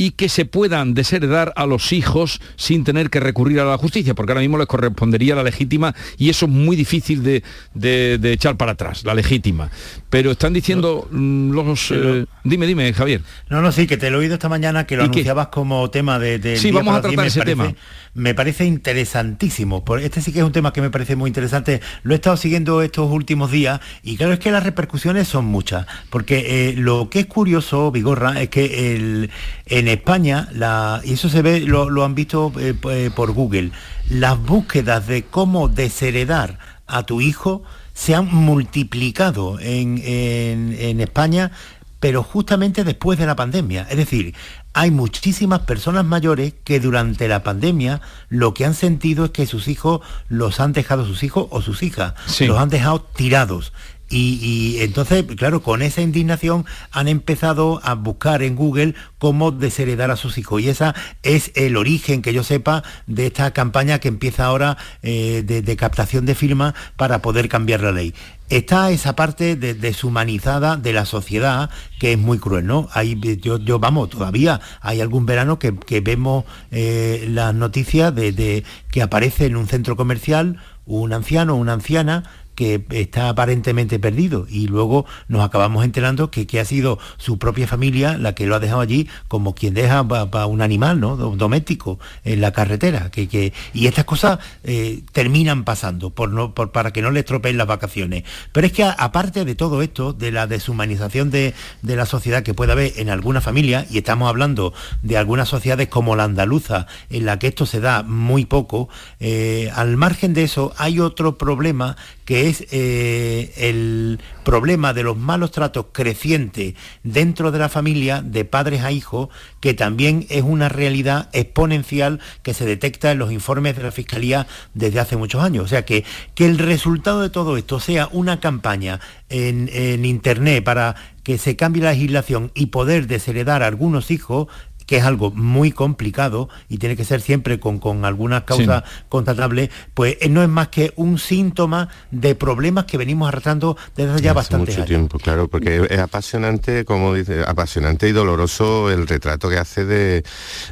[SPEAKER 1] y que se puedan desheredar a los hijos sin tener que recurrir a la justicia, porque ahora mismo les correspondería la legítima y eso es muy difícil de, de- de echar para atrás, la legítima. Pero están diciendo mm, los... eh, dime, dime, Javier.
[SPEAKER 7] No, no, sí, que te lo he oído esta mañana, que lo anunciabas como tema de... de
[SPEAKER 1] Sí, vamos a tratar ese
[SPEAKER 7] parece-
[SPEAKER 1] tema.
[SPEAKER 7] Me parece interesantísimo, este sí que es un tema que me parece muy interesante. Lo he estado siguiendo estos últimos días y claro, es que las repercusiones son muchas, porque eh, lo que es curioso, Vigorra, es que el- en España, la, y eso se ve, lo, lo han visto eh, eh, por Google, las búsquedas de cómo desheredar a tu hijo se han multiplicado en, en- en España, pero justamente después de la pandemia. Es decir, hay muchísimas personas mayores que durante la pandemia lo que han sentido es que sus hijos los han dejado, sus hijos o sus hijas,
[SPEAKER 1] Sí.
[SPEAKER 7] los han dejado tirados. Y, entonces, claro, con esa indignación han empezado a buscar en Google cómo desheredar a sus hijos. Y esa es el origen, que yo sepa, de esta campaña que empieza ahora eh, de, captación de firmas para poder cambiar la ley. Está esa parte de- deshumanizada de la sociedad que es muy cruel, ¿no? Hay, yo, yo, vamos, todavía hay algún verano que, que vemos eh, las noticias de, de que aparece en un centro comercial un anciano o una anciana que está aparentemente perdido y luego nos acabamos enterando que, que ha sido su propia familia la que lo ha dejado allí como quien deja para un animal ¿no? Do- doméstico en la carretera que, que- y estas cosas eh, terminan pasando por no, por- para que no le estropeen las vacaciones pero es que aparte de todo esto de la deshumanización de, de la sociedad que puede haber en alguna familia y estamos hablando de algunas sociedades como la andaluza en la que esto se da muy poco eh, al margen de eso hay otro problema que es eh, el problema de los malos tratos crecientes dentro de la familia, de padres a hijos, que también es una realidad exponencial que se detecta en los informes de la Fiscalía desde hace muchos años. O sea que, que el resultado de todo esto sea una campaña en, en Internet para que se cambie la legislación y poder desheredar a algunos hijos, que es algo muy complicado y tiene que ser siempre con, con algunas causas constatables, pues eh, no es más que un síntoma de problemas que venimos arrastrando desde hace ya
[SPEAKER 6] Hace
[SPEAKER 7] bastante
[SPEAKER 6] mucho
[SPEAKER 7] años.
[SPEAKER 6] tiempo, claro, porque es apasionante, como dice, apasionante y doloroso el retrato que hace de,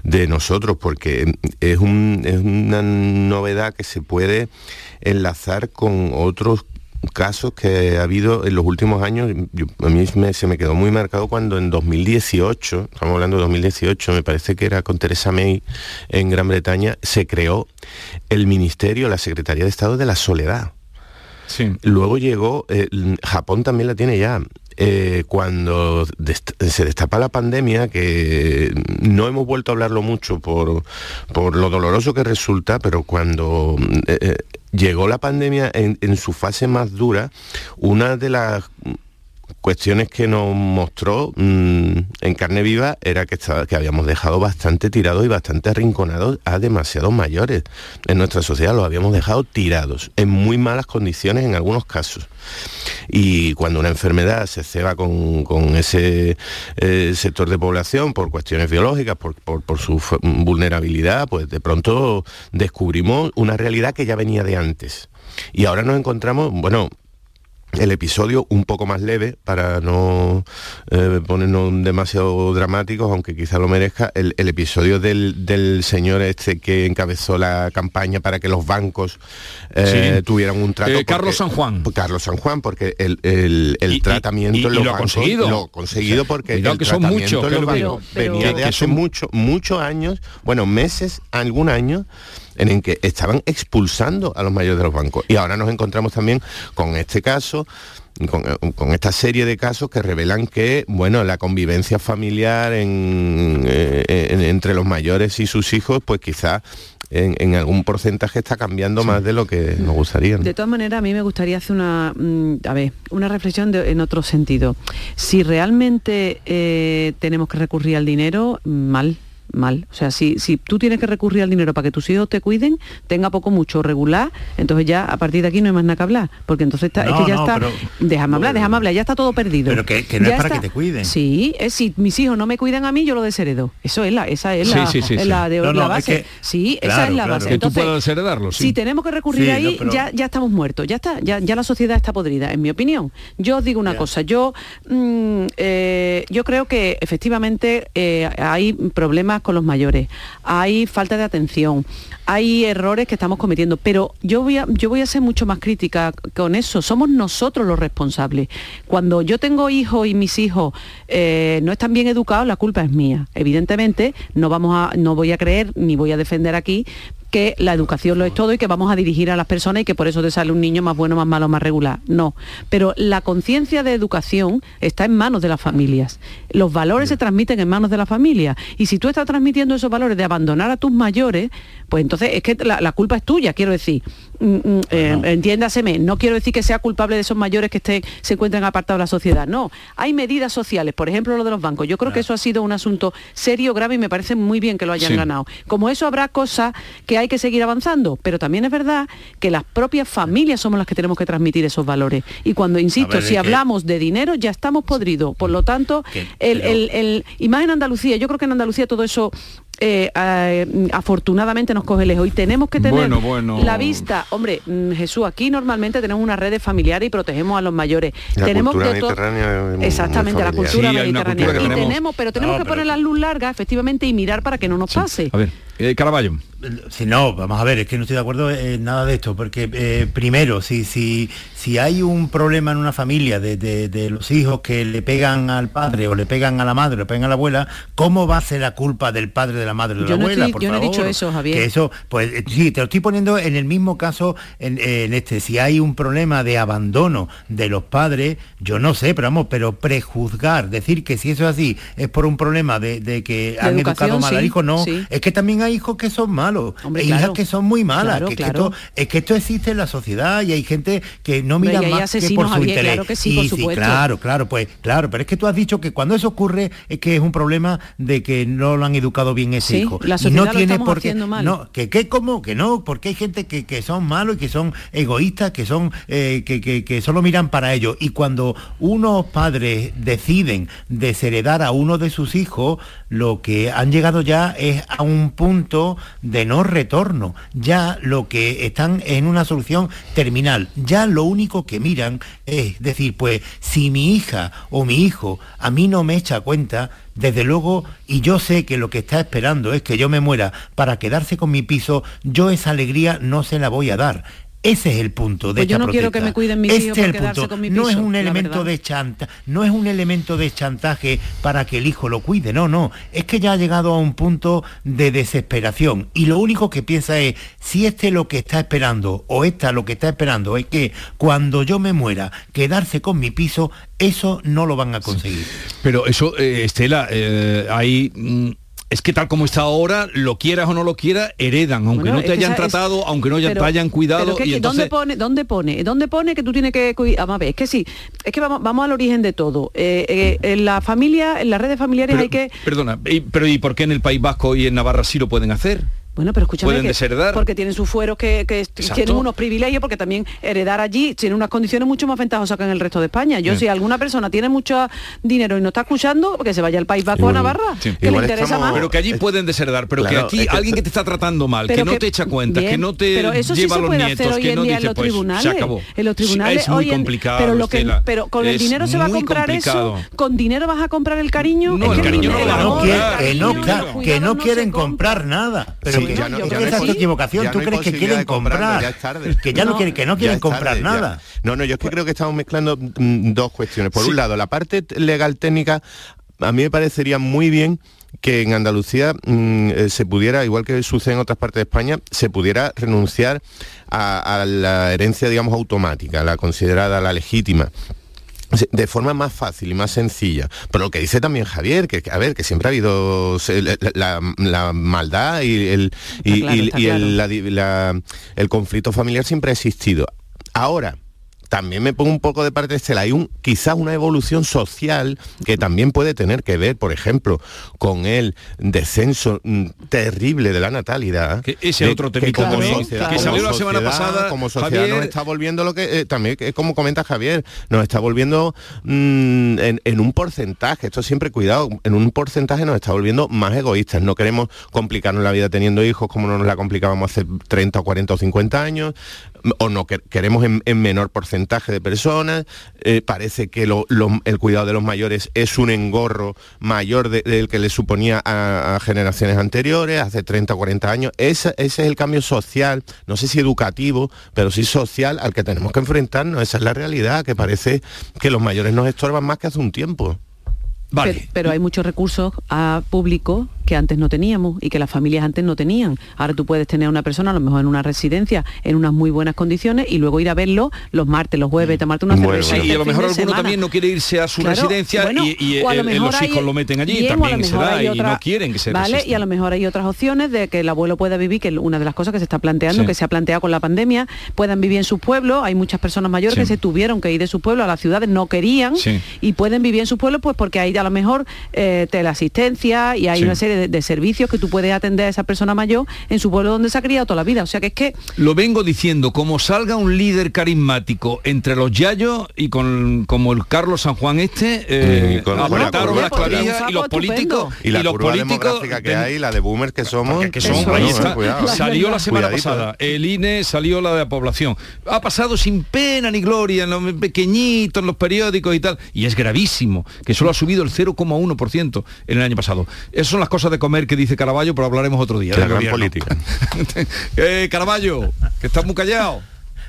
[SPEAKER 6] de nosotros, porque es, un- es una novedad que se puede enlazar con otros casos que ha habido en los últimos años. Yo- a mí me- se me quedó muy marcado cuando en 2018, estamos hablando de 2018, me parece que era con Teresa May en Gran Bretaña, se creó el Ministerio, la Secretaría de Estado de la Soledad. Luego llegó, eh, Japón también la tiene ya. Eh, cuando se destapa la pandemia, que no hemos vuelto a hablarlo mucho por, por lo doloroso que resulta, pero cuando eh, eh, llegó la pandemia en su fase más dura, una de las cuestiones que nos mostró mm, en carne viva era que, estaba- que habíamos dejado bastante tirados y bastante arrinconados a demasiados mayores en nuestra sociedad, los habíamos dejado tirados, en muy malas condiciones en algunos casos. Y cuando una enfermedad se ceba con, ese eh, sector de población por cuestiones biológicas, por, por- su vulnerabilidad, pues de pronto descubrimos una realidad que ya venía de antes. Y ahora nos encontramos, bueno, el episodio un poco más leve para no eh, ponernos demasiado dramáticos, aunque quizá lo merezca, el, episodio del, señor este que encabezó la campaña para que los bancos eh, tuvieran un trato.
[SPEAKER 1] Eh, Carlos San Juan.
[SPEAKER 6] Carlos San Juan, porque el, tratamiento
[SPEAKER 1] lo, ha conseguido.
[SPEAKER 6] Lo ha conseguido porque
[SPEAKER 1] el que son muchos,
[SPEAKER 6] venía de hace muchos muchos años, bueno, meses, algún año en el que estaban expulsando a los mayores de los bancos. Y ahora nos encontramos también con este caso, con, esta serie de casos que revelan que, bueno, la convivencia familiar eh, entre los mayores y sus hijos, pues quizá en, algún porcentaje está cambiando más de lo que nos gustaría.
[SPEAKER 5] De todas maneras, a mí me gustaría hacer una, mm, a ver, una reflexión en otro sentido. Si realmente eh, tenemos que recurrir al dinero, mal mal. O sea, si, si tú tienes que recurrir al dinero para que tus hijos te cuiden, tenga poco mucho regular, entonces ya a partir de aquí no hay más nada que hablar. Porque entonces está, es que ya está. déjame hablar, déjame hablar, ya está todo perdido.
[SPEAKER 7] Pero que, no es para que te cuiden.
[SPEAKER 5] Sí, es si mis hijos no me cuidan a mí, yo lo desheredo. Eso es la, esa es la, la, de, la base. sí, esa es la base.
[SPEAKER 1] Que tú puedas heredarlo,
[SPEAKER 5] Si tenemos que recurrir ahí, ya, ya estamos muertos, ya está, ya, ya la sociedad está podrida, en mi opinión. Yo os digo una cosa, yo, mm, eh, yo creo que efectivamente eh, hay problemas con los mayores, hay falta de atención, hay errores que estamos cometiendo, pero yo voy a, yo voy a ser mucho más crítica con eso, somos nosotros los responsables. Cuando yo tengo hijos y mis hijos eh, no están bien educados, la culpa es mía. Evidentemente, no, vamos a, no voy a creer ni voy a defender aquí que la educación lo es todo y que vamos a dirigir a las personas y que por eso te sale un niño más bueno, más malo, más regular. No, pero la conciencia de educación está en manos de las familias. Los valores se transmiten en manos de la familia. Y si tú estás transmitiendo esos valores de abandonar a tus mayores, pues entonces es que la, culpa es tuya, quiero decir. Mm, mm, eh, entiéndaseme, no quiero decir que sea culpable de esos mayores que estén, se encuentren apartados de la sociedad. No, hay medidas sociales, por ejemplo lo de los bancos. Yo creo que eso ha sido un asunto serio, grave y me parece muy bien que lo hayan ganado. Como eso habrá cosas que hay que seguir avanzando, pero también es verdad que las propias familias somos las que tenemos que transmitir esos valores. Y cuando, insisto, si hablamos de dinero, ya estamos podridos. Por lo tanto, el, el, y más en Andalucía, yo creo que en Andalucía todo eso eh, afortunadamente nos coge lejos y tenemos que tener la vista. Hombre mm, Jesús aquí normalmente tenemos una red familiar y protegemos a los mayores. Tenemos
[SPEAKER 6] que
[SPEAKER 5] exactamente la cultura mediterránea. y tenemos. pero tenemos que poner la luz larga efectivamente y mirar para que no nos pase.
[SPEAKER 1] A ver eh, Caraballo
[SPEAKER 7] si no, vamos a ver, es que no estoy de acuerdo en nada de esto, porque eh, primero, si, si, si hay un problema en una familia de, los hijos que le pegan al padre o le pegan a la madre o le pegan a la abuela, ¿cómo va a ser la culpa del padre, de la madre o de la abuela?
[SPEAKER 5] yo no he dicho eso, Javier.
[SPEAKER 7] Que eso, pues eh, sí, te lo estoy poniendo en el mismo caso, en, este, si hay un problema de abandono de los padres, yo no sé, pero vamos, pero prejuzgar, decir que si eso es así, es por un problema de, que han educado mal al hijo, no, es que también hay hijos que son malos hay hijas que son muy malas. que, esto, es que esto existe en la sociedad y hay gente que no mira más que por su interés.
[SPEAKER 5] Claro que sí,
[SPEAKER 7] claro, claro, pues claro, pero es que tú has dicho que cuando eso ocurre es que es un problema de que no lo han educado bien ese hijo.
[SPEAKER 5] y
[SPEAKER 7] no tiene por qué. No, que, que como que no, porque hay gente que, que son malos y que son egoístas, que son eh, que, que, solo miran para ellos. Y cuando unos padres deciden desheredar a uno de sus hijos, lo que han llegado ya es a un punto de no retorno. Ya lo que están en una solución terminal. Ya lo único que miran es decir, pues si mi hija o mi hijo a mí no me echa cuenta, desde luego, y yo sé que lo que está esperando es que yo me muera para quedarse con mi piso, yo esa alegría no se la voy a dar. Ese es el punto de
[SPEAKER 5] pues yo no quiero que me cuiden mis este con mi piso,
[SPEAKER 7] no es un elemento de chanta, no es un elemento de chantaje para que el hijo lo cuide, no, no, es que ya ha llegado a un punto de desesperación y lo único que piensa es si este lo que está esperando o esta lo que está esperando es que cuando yo me muera quedarse con mi piso, eso no lo van a conseguir.
[SPEAKER 1] Pero eso, eh, Estela, eh, hay mm, es que tal como está ahora, lo quieras o no lo quieras, heredan, aunque no te hayan tratado, aunque no te hayan cuidado.
[SPEAKER 5] ¿dónde, pone, ¿Dónde pone? ¿Dónde pone que tú tienes que cuidar? Vamos a ver, es que sí, es que vamos, vamos al origen de todo. Eh, eh, en la familia, en las redes familiares hay que...
[SPEAKER 1] Perdona, pero ¿y por qué en el País Vasco y en Navarra sí lo pueden hacer?
[SPEAKER 5] Bueno, pero escúchame
[SPEAKER 1] pueden
[SPEAKER 5] que-
[SPEAKER 1] desheredar.
[SPEAKER 5] porque tienen sus fueros que, tienen unos privilegios, porque también heredar allí tiene unas condiciones mucho más ventajosas que en el resto de España. Yo
[SPEAKER 1] Sí.
[SPEAKER 5] si alguna persona tiene mucho dinero y no está escuchando, que se vaya al País Vasco a Navarra,
[SPEAKER 1] Sí.
[SPEAKER 5] que le interesa más.
[SPEAKER 1] Pero que allí pueden desheredar, pero que aquí
[SPEAKER 6] es que-
[SPEAKER 1] alguien que te está tratando mal, que no te echa cuenta, que no te
[SPEAKER 5] pero eso sí
[SPEAKER 1] lleva
[SPEAKER 5] se
[SPEAKER 1] los
[SPEAKER 5] puede
[SPEAKER 1] nietos,
[SPEAKER 5] hacer hoy
[SPEAKER 1] que
[SPEAKER 5] en
[SPEAKER 1] no
[SPEAKER 5] día en los
[SPEAKER 1] pues,
[SPEAKER 5] tribunales.
[SPEAKER 1] se acabó.
[SPEAKER 5] En los tribunales
[SPEAKER 1] es muy
[SPEAKER 5] hoy en-
[SPEAKER 1] complicado.
[SPEAKER 5] pero lo que
[SPEAKER 1] Estela,
[SPEAKER 5] pero con el dinero se va a comprar
[SPEAKER 1] complicado.
[SPEAKER 5] eso. Con dinero vas a comprar el cariño.
[SPEAKER 1] No, el
[SPEAKER 5] que
[SPEAKER 1] cariño no lo
[SPEAKER 7] que, no, quieren
[SPEAKER 5] compra.
[SPEAKER 7] comprar nada. Pero que,
[SPEAKER 6] ya no- ya no
[SPEAKER 7] esa es tu equivocación.
[SPEAKER 6] ya
[SPEAKER 7] Tú
[SPEAKER 6] no
[SPEAKER 7] crees que quieren comprar.
[SPEAKER 6] ya es tarde.
[SPEAKER 7] Que ya no, quieren, que no quieren
[SPEAKER 6] tarde,
[SPEAKER 7] comprar nada.
[SPEAKER 6] No, no, yo es que creo que estamos mezclando mm, dos cuestiones. Por un lado, la parte legal técnica, a mí me parecería muy bien que en Andalucía mm, eh, se pudiera, igual que sucede en otras partes de España, se pudiera renunciar a, a la herencia, digamos, automática, la considerada la legítima de forma más fácil y más sencilla. Pero lo que dice también Javier, que, a ver, que siempre ha habido la, la- la maldad y el, y,
[SPEAKER 5] Está claro,
[SPEAKER 6] y-
[SPEAKER 5] está
[SPEAKER 6] y el,
[SPEAKER 5] claro.
[SPEAKER 6] la- el conflicto familiar siempre ha existido. Ahora, también me pongo un poco de parte de Estela, hay un, quizás una evolución social que también puede tener que ver, por ejemplo, con el descenso mm, terrible de la natalidad.
[SPEAKER 1] Que ese
[SPEAKER 6] de-
[SPEAKER 1] otro temita
[SPEAKER 6] como
[SPEAKER 1] también,
[SPEAKER 6] sociedad-
[SPEAKER 1] que
[SPEAKER 6] como
[SPEAKER 1] salió la semana
[SPEAKER 6] sociedad-
[SPEAKER 1] pasada,
[SPEAKER 6] Como sociedad
[SPEAKER 1] Javier-
[SPEAKER 6] nos está volviendo lo que, eh, también, que como comenta Javier, nos está volviendo mm, en, en un porcentaje, esto siempre cuidado, en un porcentaje nos está volviendo más egoístas. No queremos complicarnos la vida teniendo hijos como nos la complicábamos hace 30 o 40 o 50 años, o no que- queremos en, en menor porcentaje de personas. Eh, parece que lo- lo- el cuidado de los mayores es un engorro mayor de- del que le suponía a, a generaciones anteriores, hace 30 o 40 años. Ese, ese es el cambio social, no sé si educativo, pero sí social al que tenemos que enfrentarnos. Esa es la realidad, que parece que los mayores nos estorban más que hace un tiempo.
[SPEAKER 5] Pero, pero hay muchos recursos a público que antes no teníamos y que las familias antes no tenían. Ahora tú puedes tener a una persona a lo mejor en una residencia en unas muy buenas condiciones y luego ir a verlo los martes, los jueves, tomarte una
[SPEAKER 1] Bueno,
[SPEAKER 5] cerveza.
[SPEAKER 1] sí, y a lo mejor alguno
[SPEAKER 5] semana.
[SPEAKER 1] también no quiere irse a su
[SPEAKER 5] Claro,
[SPEAKER 1] residencia
[SPEAKER 5] bueno,
[SPEAKER 1] y, eh,
[SPEAKER 5] mejor
[SPEAKER 1] los hijos lo meten allí,
[SPEAKER 5] bien,
[SPEAKER 1] también se da y
[SPEAKER 5] otra-
[SPEAKER 1] no quieren que se
[SPEAKER 5] Vale, y a lo mejor hay otras opciones de que el abuelo pueda vivir, que una de las cosas que se está planteando,
[SPEAKER 1] Sí.
[SPEAKER 5] que se ha planteado con la pandemia, puedan vivir en sus pueblos. Hay muchas personas mayores
[SPEAKER 1] Sí.
[SPEAKER 5] que se tuvieron que ir de su pueblo a las ciudades, no querían y pueden vivir en sus pueblos pues porque hay a lo mejor eh, teleasistencia y hay una serie de, de servicios que tú puedes atender a esa persona mayor en su pueblo donde se ha criado toda la vida. O sea que es que
[SPEAKER 1] Lo vengo diciendo, como salga un líder carismático entre los yayos y con como el Carlos San Juan este, eh,
[SPEAKER 6] Y con- con la
[SPEAKER 1] apretaron
[SPEAKER 6] curva-
[SPEAKER 1] las clavijas y los políticos
[SPEAKER 6] Y la
[SPEAKER 1] los
[SPEAKER 6] curva
[SPEAKER 1] políticos
[SPEAKER 6] que
[SPEAKER 1] ten-
[SPEAKER 6] hay, la de boomers que somos,
[SPEAKER 1] que.
[SPEAKER 6] Cuidado.
[SPEAKER 1] salió la semana
[SPEAKER 6] Cuidadito,
[SPEAKER 1] pasada, el INE salió la de la población. Ha pasado sin pena ni gloria en los pequeñitos, en los periódicos y tal, y es gravísimo, que solo ha subido el 0,1% en el año pasado. Esas son las cosas de comer que dice Caraballo, pero hablaremos otro día.
[SPEAKER 6] Que
[SPEAKER 1] del
[SPEAKER 6] hagan
[SPEAKER 1] gobierno.
[SPEAKER 6] política.
[SPEAKER 1] eh, Caraballo, que estás muy callado.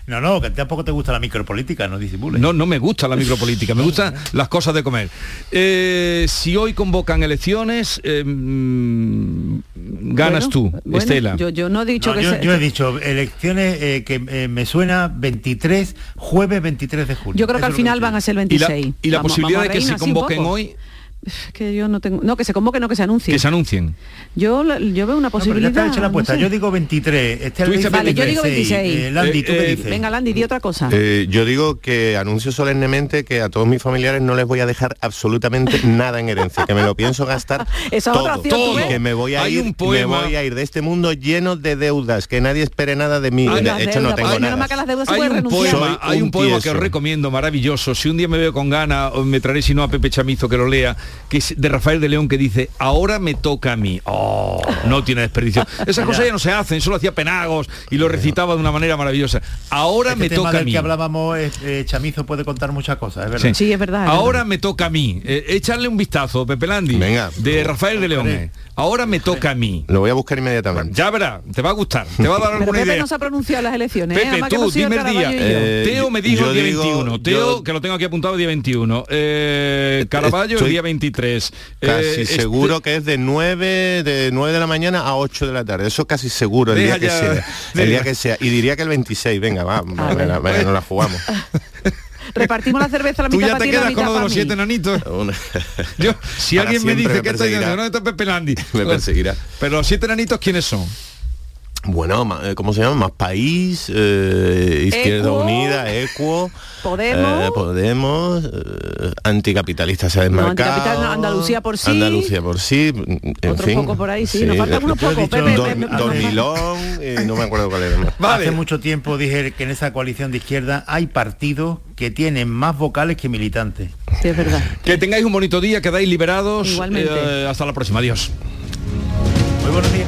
[SPEAKER 7] No, no, que tampoco te gusta la micropolítica, no disimules.
[SPEAKER 1] No, no me gusta la micropolítica, me gustan las cosas de comer. Eh, si hoy convocan elecciones, eh, mm, ganas
[SPEAKER 5] Bueno,
[SPEAKER 1] tú,
[SPEAKER 5] bueno,
[SPEAKER 1] Estela.
[SPEAKER 5] Yo, yo no he dicho
[SPEAKER 7] No,
[SPEAKER 5] que
[SPEAKER 7] yo,
[SPEAKER 5] se-
[SPEAKER 7] yo he dicho elecciones eh, que eh, me suena 23, jueves 23 de julio.
[SPEAKER 5] yo creo que
[SPEAKER 7] Eso
[SPEAKER 5] al final van a ser el
[SPEAKER 1] Y la,
[SPEAKER 5] 26.
[SPEAKER 1] y la
[SPEAKER 5] Vamos-
[SPEAKER 1] posibilidad
[SPEAKER 5] vamos
[SPEAKER 1] de que se convoquen hoy,
[SPEAKER 5] que yo no tengo no que se convoque no que se anuncie
[SPEAKER 1] que se anuncien.
[SPEAKER 5] yo yo veo una
[SPEAKER 7] No, pero ya
[SPEAKER 5] posibilidad
[SPEAKER 7] está hecha la
[SPEAKER 5] no
[SPEAKER 7] apuesta.
[SPEAKER 5] sé.
[SPEAKER 7] Yo digo 23. Este
[SPEAKER 1] Tú dices
[SPEAKER 5] Vale, yo digo 26.
[SPEAKER 7] Eh, Landy, ¿tú
[SPEAKER 1] Eh,
[SPEAKER 7] qué
[SPEAKER 1] eh,
[SPEAKER 7] dices?
[SPEAKER 5] venga Landy di otra cosa
[SPEAKER 6] Eh, yo digo que anuncio solemnemente que a todos mis familiares no les voy a dejar absolutamente nada en herencia, que me lo pienso gastar
[SPEAKER 5] Esa
[SPEAKER 6] todo, que me voy a
[SPEAKER 1] Hay
[SPEAKER 6] ir,
[SPEAKER 1] un
[SPEAKER 6] me voy a ir de este mundo lleno de deudas, que nadie espere nada de mí.
[SPEAKER 5] Ay,
[SPEAKER 6] de hecho no tengo nada.
[SPEAKER 5] mal que las deudas se
[SPEAKER 1] Hay un poema,
[SPEAKER 6] Soy
[SPEAKER 1] hay un
[SPEAKER 6] un
[SPEAKER 1] poema que os recomiendo, maravilloso. Si un día me veo con ganas, os me traeré si no a Pepe Chamizo que lo lea, que es de Rafael de León que dice, ahora me toca a mí. Oh, no tiene desperdicio. Esas cosas ya no se hacen, solo hacía penagos y lo recitaba de una manera maravillosa. Ahora
[SPEAKER 7] Este
[SPEAKER 1] me
[SPEAKER 7] tema
[SPEAKER 1] toca a mí.
[SPEAKER 7] que hablábamos, eh, eh, Chamizo puede contar muchas cosas, es verdad.
[SPEAKER 5] Sí, es verdad, es
[SPEAKER 1] Ahora
[SPEAKER 5] verdad.
[SPEAKER 1] me toca a mí. Eh, echarle un vistazo, Pepe Landi.
[SPEAKER 6] Venga.
[SPEAKER 1] De Rafael de León. eh. Ahora me toca a mí.
[SPEAKER 6] Lo voy a buscar inmediatamente.
[SPEAKER 1] Ya verá, te va a gustar, te va a dar
[SPEAKER 5] pero
[SPEAKER 1] alguna
[SPEAKER 5] Pepe
[SPEAKER 1] idea.
[SPEAKER 5] no se ha pronunciado las elecciones ¿eh?
[SPEAKER 1] Pepe,
[SPEAKER 5] que
[SPEAKER 1] tú, dime el día.
[SPEAKER 6] Eh,
[SPEAKER 1] Teo me dijo el día
[SPEAKER 6] digo-
[SPEAKER 1] 21. Teo,
[SPEAKER 6] yo-
[SPEAKER 1] que lo tengo aquí apuntado, día 21. Eh, Caraballo, el día 23.
[SPEAKER 6] Casi
[SPEAKER 1] Eh, este-
[SPEAKER 6] seguro que es de 9 de 9 de la mañana a 8 de la tarde. Eso casi seguro el
[SPEAKER 1] Deja
[SPEAKER 6] día que
[SPEAKER 1] ya-
[SPEAKER 6] sea. El día que sea. Y diría que el 26. Venga, va, va, venga, venga, nos la jugamos.
[SPEAKER 5] repartimos la cerveza la
[SPEAKER 1] Tú
[SPEAKER 5] mitad
[SPEAKER 1] ya
[SPEAKER 5] para
[SPEAKER 1] te
[SPEAKER 5] ti la
[SPEAKER 1] quedas con lo de los siete enanitos.
[SPEAKER 6] Una-
[SPEAKER 1] Yo, si alguien me dice
[SPEAKER 6] me
[SPEAKER 1] que estoy
[SPEAKER 6] perseguirá.
[SPEAKER 1] no, esto es Pepe Landi.
[SPEAKER 6] Me perseguirá.
[SPEAKER 1] Pero los siete enanitos, ¿quiénes son?
[SPEAKER 6] Bueno, eh, ¿cómo se llama? Más País, eh, Izquierda Unida, Equo,
[SPEAKER 5] Podemos.
[SPEAKER 6] eh, Podemos, eh, Anticapitalista se ha
[SPEAKER 5] No,
[SPEAKER 6] desmarcado.
[SPEAKER 5] anticapital, no, Andalucía por sí.
[SPEAKER 6] Andalucía por sí, en
[SPEAKER 5] Otro
[SPEAKER 6] fin.
[SPEAKER 5] poco por ahí, sí, nos faltan unos
[SPEAKER 6] Yo he
[SPEAKER 5] pocos.
[SPEAKER 6] Dormilón, no me acuerdo cuál era más.
[SPEAKER 7] Hace mucho tiempo dije que en esa coalición de izquierda hay partidos que tienen más vocales que militantes.
[SPEAKER 5] Sí, es verdad.
[SPEAKER 1] Que tengáis un bonito día, quedáis liberados.
[SPEAKER 5] Igualmente.
[SPEAKER 1] Eh, hasta la próxima, adiós.
[SPEAKER 7] Muy buenos días.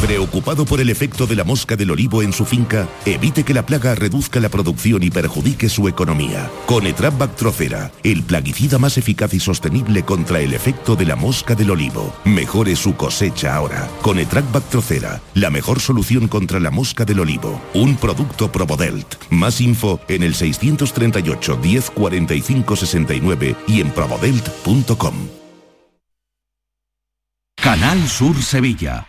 [SPEAKER 15] Preocupado por el efecto de la mosca del olivo en su finca, evite que la plaga reduzca la producción y perjudique su economía. Con Etrap Bactrocera, el plaguicida más eficaz y sostenible contra el efecto de la mosca del olivo. Mejore su cosecha ahora. Con Etrap Bactrocera, la mejor solución contra la mosca del olivo. Un producto Probodelt. Más info en el 638 10 45 69 y en probodelt.com.
[SPEAKER 16] Canal Sur Sevilla.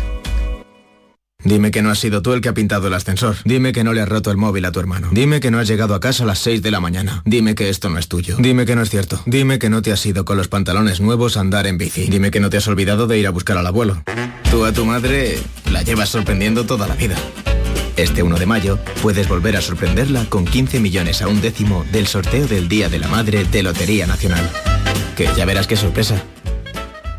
[SPEAKER 17] Dime que no has sido tú el que ha pintado el ascensor. Dime que no le has roto el móvil a tu hermano. Dime que no has llegado a casa a las 6 de la mañana. Dime que esto no es tuyo. Dime que no es cierto. Dime que no te has ido con los pantalones nuevos a andar en bici. Dime que no te has olvidado de ir a buscar al abuelo. Tú a tu madre la llevas sorprendiendo toda la vida. Este 1 de mayo puedes volver a sorprenderla con 15 millones a un décimo del sorteo del Día de la Madre de Lotería Nacional. Que ya verás qué sorpresa.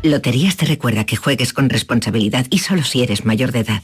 [SPEAKER 18] Loterías te recuerda que juegues con responsabilidad y solo si eres mayor de edad.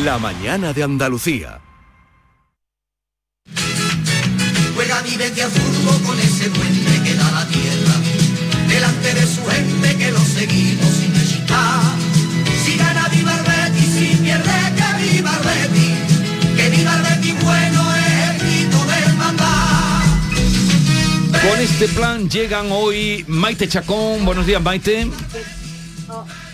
[SPEAKER 14] La mañana de Andalucía.
[SPEAKER 19] Juega vive al fútbol con ese duende que da la tierra. Delante de su gente que lo seguimos sin necesitar. Si gana viva el Betis, si pierde que viva el Betis. Que viva el Betis bueno es el grito del mandar.
[SPEAKER 1] Con este plan llegan hoy Maite Chacón. Buenos días, Maite.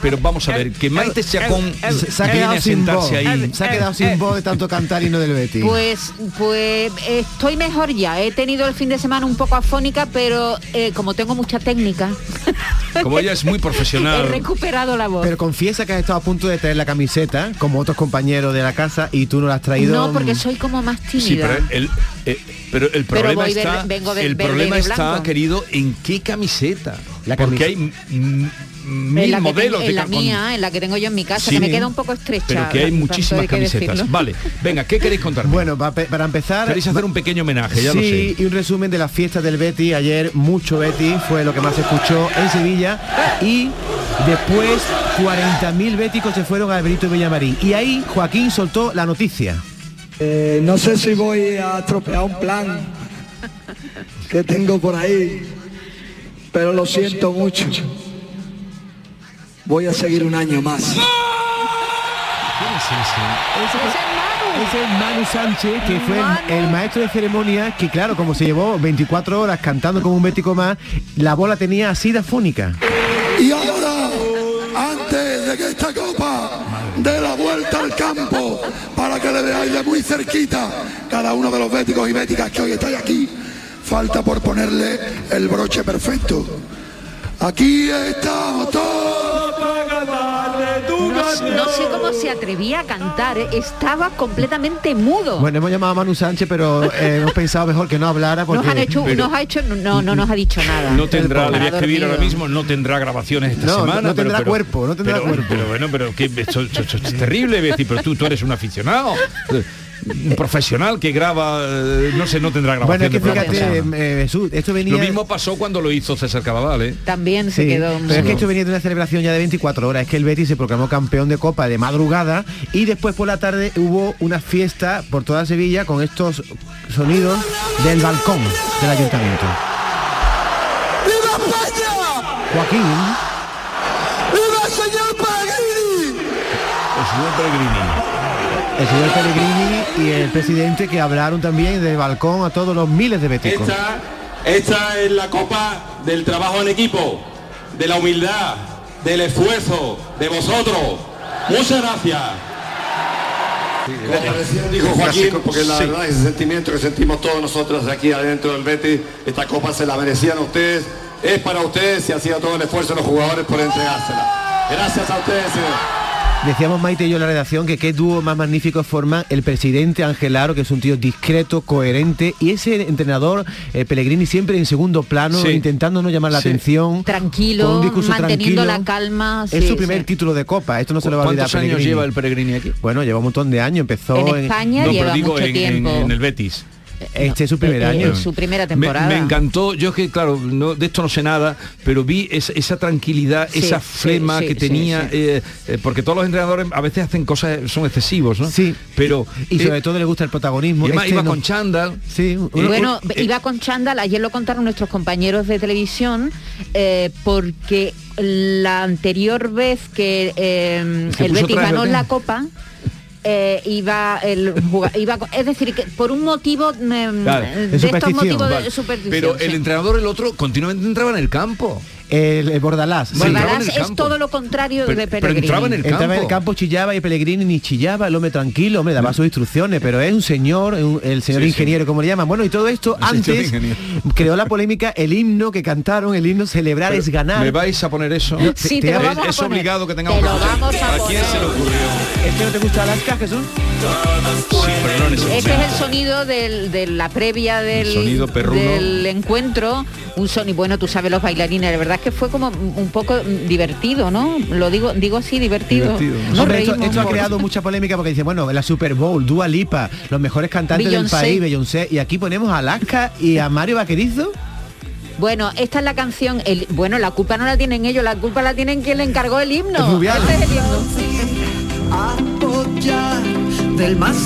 [SPEAKER 1] Pero vamos a ver, que Maite Chacón
[SPEAKER 20] se ha quedado sin voz.
[SPEAKER 1] ahí.
[SPEAKER 20] Se ha quedado sin voz de tanto cantar y no del Betis.
[SPEAKER 21] Pues, pues estoy mejor ya. He tenido el fin de semana un poco afónica, pero eh, como tengo mucha técnica,
[SPEAKER 1] como ella es muy
[SPEAKER 21] He
[SPEAKER 1] profesional.
[SPEAKER 21] recuperado la voz.
[SPEAKER 20] Pero confiesa que has estado a punto de traer la camiseta, como otros compañeros de la casa, y tú no la has traído.
[SPEAKER 21] no, porque soy como más tímida.
[SPEAKER 1] Sí, pero el, eh, pero el
[SPEAKER 21] Pero
[SPEAKER 1] problema
[SPEAKER 21] verde-
[SPEAKER 1] está,
[SPEAKER 21] vengo de-
[SPEAKER 1] el problema está, querido, en qué camiseta.
[SPEAKER 20] La
[SPEAKER 1] Porque hay
[SPEAKER 21] en
[SPEAKER 1] mil modelos
[SPEAKER 21] tengo-
[SPEAKER 1] de
[SPEAKER 21] en la mía, en la que tengo yo en mi casa,
[SPEAKER 1] Sí.
[SPEAKER 21] que me queda un poco estrecha.
[SPEAKER 1] pero que hay muchísimas
[SPEAKER 21] hay
[SPEAKER 1] camisetas. Vale, venga, ¿qué queréis contarme?
[SPEAKER 20] Bueno, pa- para empezar...
[SPEAKER 1] Queréis hacer un pequeño homenaje, ya
[SPEAKER 20] sí,
[SPEAKER 1] lo sé.
[SPEAKER 20] y un resumen de las fiestas del Betty. Ayer mucho Betty fue lo que más se escuchó en Sevilla. Y después 40.000 béticos se fueron al Benito Villamarín. Y ahí Joaquín soltó la noticia.
[SPEAKER 22] Eh, no sé si voy a estropear un plan que tengo por ahí, pero lo siento mucho. Voy a seguir un año más.
[SPEAKER 20] Ese es Manu Sánchez, que fue el, el maestro de ceremonia, que claro, como se llevó 24 horas cantando como un bético más, la bola tenía así de afónica.
[SPEAKER 22] Y ahora, antes de que esta copa dé la vuelta al campo, para que le veáis de muy cerquita cada uno de los béticos y béticas que hoy estáis aquí, falta por ponerle el broche perfecto. Aquí estamos todos para cantarle tu
[SPEAKER 21] No, no sé cómo se atrevía a cantar, ¿eh? estaba completamente mudo.
[SPEAKER 20] Bueno, hemos llamado a Manu Sánchez, pero eh, hemos pensado mejor que no hablara porque...
[SPEAKER 21] nos, han hecho,
[SPEAKER 1] Pero-
[SPEAKER 21] nos ha hecho, no, no nos ha dicho nada.
[SPEAKER 1] No tendrá, le voy a escribir ahora mismo, no tendrá grabaciones esta
[SPEAKER 20] No, no
[SPEAKER 1] semana. pero-
[SPEAKER 20] tendrá
[SPEAKER 1] pero-
[SPEAKER 20] cuerpo, no tendrá
[SPEAKER 1] pero-
[SPEAKER 20] cuerpo.
[SPEAKER 1] Pero bueno, pero que esto, esto- esto es terrible, voy a decir, pero tú, tú eres un aficionado. Un profesional que graba, eh, no sé, no tendrá grabación.
[SPEAKER 20] Bueno, es que fíjate, eh, Jesús, esto venía...
[SPEAKER 1] Lo mismo pasó cuando lo hizo César Cadaval, ¿eh?
[SPEAKER 21] También se
[SPEAKER 20] Sí,
[SPEAKER 21] quedó
[SPEAKER 20] pero es que esto venía de una celebración ya de 24 horas. Es que el Betis se proclamó campeón de Copa de madrugada y después por la tarde hubo una fiesta por toda Sevilla con estos sonidos del balcón del ayuntamiento.
[SPEAKER 22] ¡Viva España!
[SPEAKER 20] Joaquín,
[SPEAKER 22] ¡Viva el señor Pellegrini!
[SPEAKER 1] El señor Pellegrini.
[SPEAKER 20] El señor Pellegrini y el presidente que hablaron también del balcón a todos los miles de beticos.
[SPEAKER 23] Esta, esta es la copa del trabajo en equipo, de la humildad, del esfuerzo, de vosotros. Muchas gracias.
[SPEAKER 24] Como recién dijo Joaquín, porque la verdad ese sentimiento que sentimos todos nosotros aquí adentro del Betis, esta copa se la merecían ustedes, es para ustedes y ha sido todo el esfuerzo de los jugadores por entregársela. Gracias a ustedes, señor.
[SPEAKER 20] Decíamos Maite y yo en la redacción que qué dúo más magnífico forman el presidente Angelaro, que es un tío discreto, coherente, y ese entrenador eh, Pellegrini siempre en segundo plano,
[SPEAKER 21] Sí.
[SPEAKER 20] intentando no llamar la
[SPEAKER 21] Sí.
[SPEAKER 20] atención.
[SPEAKER 21] Tranquilo,
[SPEAKER 20] con un discurso
[SPEAKER 21] manteniendo
[SPEAKER 20] tranquilo.
[SPEAKER 21] la calma.
[SPEAKER 20] Es
[SPEAKER 21] sí,
[SPEAKER 20] su primer
[SPEAKER 21] sí.
[SPEAKER 20] título de copa, esto no se lo va a olvidar
[SPEAKER 1] ¿Cuántos años lleva el Pellegrini aquí?
[SPEAKER 20] Bueno, lleva un montón de años, empezó
[SPEAKER 21] En España
[SPEAKER 1] No,
[SPEAKER 21] lleva
[SPEAKER 1] pero digo
[SPEAKER 21] mucho
[SPEAKER 1] en, en-
[SPEAKER 21] tiempo.
[SPEAKER 1] en el Betis.
[SPEAKER 20] Este es su primer
[SPEAKER 21] Eh,
[SPEAKER 20] año.
[SPEAKER 21] eh, su primera
[SPEAKER 1] Me,
[SPEAKER 21] temporada.
[SPEAKER 1] me encantó, yo que claro, no, de esto no sé nada, pero vi esa, esa tranquilidad,
[SPEAKER 21] Sí,
[SPEAKER 1] esa flema
[SPEAKER 21] sí,
[SPEAKER 1] que tenía,
[SPEAKER 21] sí.
[SPEAKER 1] eh, eh, porque todos los entrenadores a veces hacen cosas, son excesivos, ¿no? Sí. Pero
[SPEAKER 20] Y sobre
[SPEAKER 1] eh,
[SPEAKER 20] todo le gusta el protagonismo.
[SPEAKER 1] y además
[SPEAKER 20] Este
[SPEAKER 1] iba
[SPEAKER 20] no-
[SPEAKER 1] con chándal.
[SPEAKER 20] Sí,
[SPEAKER 21] bueno, iba con chándal, ayer lo contaron nuestros compañeros de televisión, eh, porque la anterior vez que eh, el Betis ganó la Copa, eh, iba el iba es decir que por un motivo eh,
[SPEAKER 1] Claro,
[SPEAKER 21] de estos motivos
[SPEAKER 1] Vale.
[SPEAKER 21] de superstición
[SPEAKER 1] Pero el
[SPEAKER 21] sí.
[SPEAKER 1] entrenador, el otro, continuamente entraba en el campo.
[SPEAKER 20] El, el Bordalás.
[SPEAKER 1] Sí.
[SPEAKER 21] Bordalás
[SPEAKER 1] el
[SPEAKER 21] es
[SPEAKER 1] campo.
[SPEAKER 21] todo lo contrario
[SPEAKER 1] Pero-
[SPEAKER 21] de
[SPEAKER 1] pero
[SPEAKER 21] Pellegrini
[SPEAKER 1] entraba en el
[SPEAKER 20] Entraba en el
[SPEAKER 1] campo.
[SPEAKER 20] campo, chillaba y Pellegrini ni chillaba, el hombre tranquilo, hombre, daba sus instrucciones, pero es un señor, un- el señor
[SPEAKER 1] Sí, sí.
[SPEAKER 20] ingeniero, como le llaman. Bueno, y todo esto antes creó la polémica, el himno que cantaron, el himno celebrar
[SPEAKER 1] Pero,
[SPEAKER 20] es ganar.
[SPEAKER 1] ¿Me vais a poner eso?
[SPEAKER 20] No, Sí, te- te lo
[SPEAKER 1] es,
[SPEAKER 20] vamos a
[SPEAKER 1] es
[SPEAKER 20] poner.
[SPEAKER 1] obligado que tengamos
[SPEAKER 20] Te
[SPEAKER 1] que
[SPEAKER 20] lo
[SPEAKER 1] escuchar.
[SPEAKER 20] vamos a
[SPEAKER 1] ¿A quién se le ocurrió?
[SPEAKER 20] ¿Es que no te gusta Alaska, Jesús?
[SPEAKER 1] Sí, pero no en ese
[SPEAKER 21] Este es el sonido del- de la previa del, del encuentro, un sonido, bueno, tú sabes los bailarines, la verdad es que fue como un poco divertido, ¿no? Lo digo, digo así, divertido.
[SPEAKER 20] Hombre, esto, ha creado mucha polémica porque dice, bueno, en la Super Bowl, Dua Lipa, los mejores cantantes
[SPEAKER 21] Beyoncé.
[SPEAKER 20] del país, Beyoncé, y aquí ponemos a Alaska y a Mario Vaquerizo.
[SPEAKER 21] Bueno, esta es la canción, el, bueno, la culpa no la tienen ellos, la culpa la tienen quien le encargó el himno.
[SPEAKER 20] Rubial.
[SPEAKER 21] Este es el himno.
[SPEAKER 22] Del más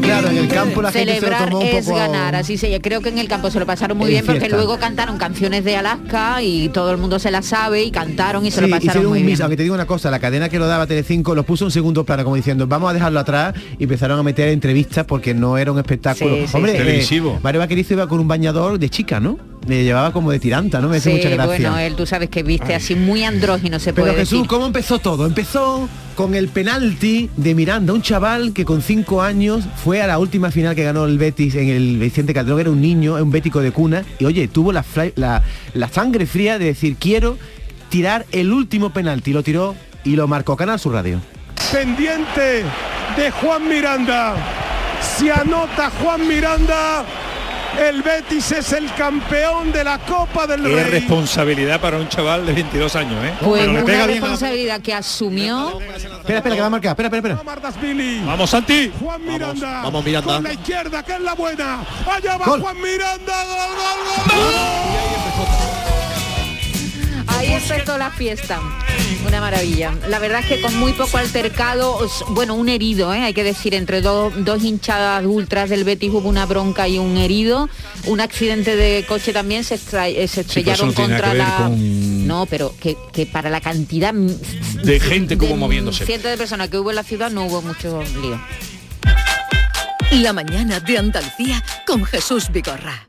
[SPEAKER 20] Claro, en el campo la gente se lo
[SPEAKER 21] Celebrar
[SPEAKER 20] tomó un
[SPEAKER 21] es
[SPEAKER 20] poco...
[SPEAKER 21] ganar, así se creo que en el campo se lo pasaron muy
[SPEAKER 20] En
[SPEAKER 21] bien porque luego cantaron canciones de Alaska y todo el mundo se las sabe y cantaron y se lo pasaron muy
[SPEAKER 20] un
[SPEAKER 21] bien.
[SPEAKER 20] aunque te digo una cosa, la cadena que lo daba Telecinco lo puso en segundo plano, como diciendo, vamos a dejarlo atrás, y empezaron a meter entrevistas porque no era un espectáculo.
[SPEAKER 21] Sí, sí,
[SPEAKER 20] Hombre,
[SPEAKER 21] sí.
[SPEAKER 20] eh,
[SPEAKER 1] Televisivo.
[SPEAKER 20] Mario Vaquerizo iba con un bañador de chica, ¿no? Le llevaba como de tiranta, ¿no? Me hace
[SPEAKER 21] Sí,
[SPEAKER 20] mucha gracia.
[SPEAKER 21] bueno, él tú sabes que viste así muy andrógino se
[SPEAKER 20] Pero
[SPEAKER 21] puede
[SPEAKER 20] Jesús,
[SPEAKER 21] decir.
[SPEAKER 20] ¿cómo empezó todo? Empezó con el penalti de Miranda, un chaval que con cinco años fue a la última final que ganó el Betis en el Vicente Calderón, era un niño, un bético de cuna, y oye, tuvo la, la, la sangre fría de decir, quiero tirar el último penalti. Lo tiró y lo marcó Canal Sur Radio.
[SPEAKER 25] Pendiente de Juan Miranda. Si anota Juan Miranda, el Betis es el campeón de la Copa del
[SPEAKER 24] Qué
[SPEAKER 25] Rey.
[SPEAKER 24] responsabilidad para un chaval de 22 años, ¿eh?
[SPEAKER 21] Pues
[SPEAKER 24] Pero le
[SPEAKER 21] una
[SPEAKER 24] pega bien
[SPEAKER 21] responsabilidad que asumió.
[SPEAKER 20] Espera, espera, que va a marcar. Espera, espera, espera.
[SPEAKER 24] Vamos, Santi.
[SPEAKER 25] Juan Miranda.
[SPEAKER 24] vamos, Miranda.
[SPEAKER 25] Con la izquierda, que es la buena. Allá va
[SPEAKER 20] Gol.
[SPEAKER 25] Juan Miranda. Gol, gol, gol,
[SPEAKER 21] Ahí empezó la fiesta. Una maravilla. La verdad es que con muy poco altercado, bueno, un herido, ¿eh? hay que decir, entre dos, dos hinchadas ultras del Betis hubo una bronca y un herido. Un accidente de coche también se, extra- eh, se
[SPEAKER 1] eso
[SPEAKER 21] estrellaron contra
[SPEAKER 1] que
[SPEAKER 21] la...
[SPEAKER 1] con-
[SPEAKER 21] No, pero que, que para la cantidad
[SPEAKER 1] De gente como
[SPEAKER 21] de
[SPEAKER 1] moviéndose.
[SPEAKER 21] cientos de personas que hubo en la ciudad no hubo mucho lío.
[SPEAKER 2] La mañana de Andalucía con Jesús Vigorra.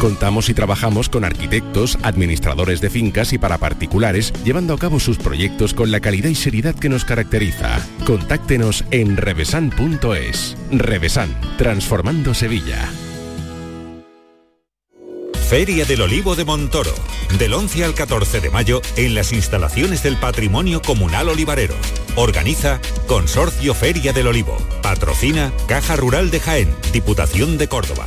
[SPEAKER 26] Contamos y trabajamos con arquitectos, administradores de fincas y para particulares, llevando a cabo sus proyectos con la calidad y seriedad que nos caracteriza. Contáctenos en revesan.es. Revesan, transformando Sevilla.
[SPEAKER 27] Feria del Olivo de Montoro. Del 11 al 14 de mayo en las instalaciones del Patrimonio Comunal Olivarero. Organiza Consorcio Feria del Olivo. Patrocina Caja Rural de Jaén, Diputación de Córdoba.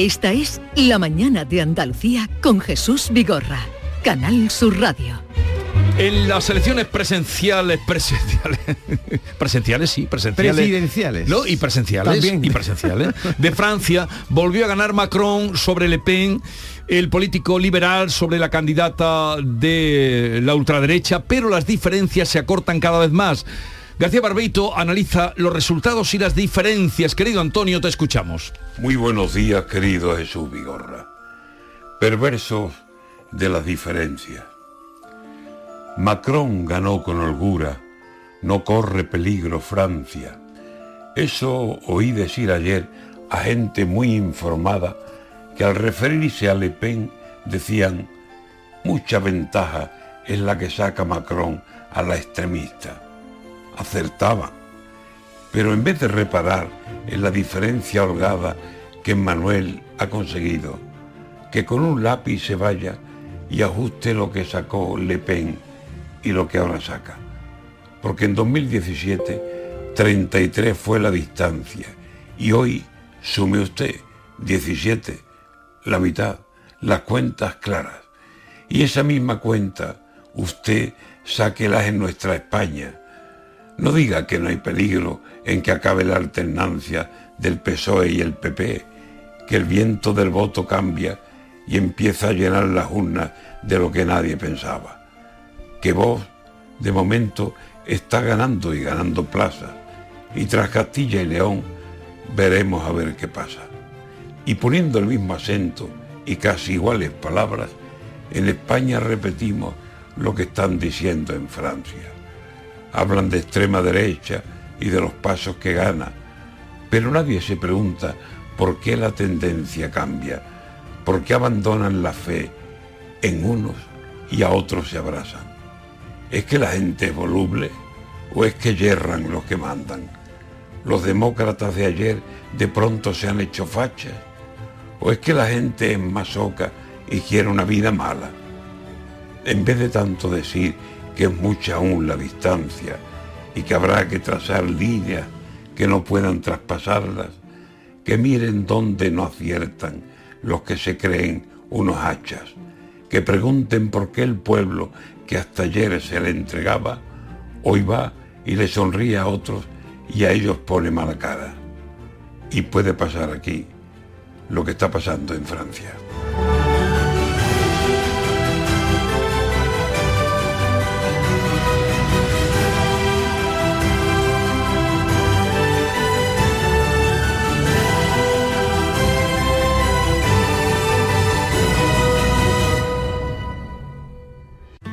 [SPEAKER 2] Esta es La mañana de Andalucía con Jesús Vigorra. Canal Sur Radio.
[SPEAKER 1] En las elecciones presenciales, presenciales, presenciales sí, presenciales.
[SPEAKER 20] Presidenciales.
[SPEAKER 1] No, y presenciales.
[SPEAKER 20] También.
[SPEAKER 1] Y presenciales. De Francia volvió a ganar Macron sobre Le Pen, el político liberal sobre la candidata de la ultraderecha, pero las diferencias se acortan cada vez más. García Barbeito analiza los resultados y las diferencias. Querido Antonio, te escuchamos.
[SPEAKER 28] Muy buenos días, querido Jesús Vigorra. Perversos de las diferencias. Macron ganó con holgura, no corre peligro Francia. Eso oí decir ayer a gente muy informada que al referirse a Le Pen decían, mucha ventaja es la que saca Macron a la extremista. Acertaban, pero en vez de reparar en la diferencia holgada que Manuel ha conseguido, que con un lápiz se vaya y ajuste lo que sacó Le Pen y lo que ahora saca. Porque en 2017 33 fue la distancia y hoy, sume usted, 17, la mitad, las cuentas claras. Y esa misma cuenta usted sáquelas en nuestra España. No diga que no hay peligro en que acabe la alternancia del PSOE E y el PP, que el viento del voto cambia y empieza a llenar las urnas de lo que nadie pensaba. Que vos, de momento, está ganando y ganando plazas, y tras Castilla y León veremos a ver qué pasa. Y poniendo el mismo acento y casi iguales palabras, en España repetimos lo que están diciendo en Francia. Hablan de extrema derecha y de los pasos que gana, pero nadie se pregunta por qué la tendencia cambia, por qué abandonan la fe en unos y a otros se abrazan. ¿Es que la gente es voluble o es que yerran los que mandan? ¿Los demócratas de ayer de pronto se han hecho fachas? ¿O es que la gente es masoca y quiere una vida mala? En vez de tanto decir que es mucha aún la distancia y que habrá que trazar líneas que no puedan traspasarlas, que miren dónde no aciertan los que se creen unos hachas, que pregunten por qué el pueblo que hasta ayer se le entregaba, hoy va y le sonríe a otros y a ellos pone mala cara. Y puede pasar aquí lo que está pasando en Francia.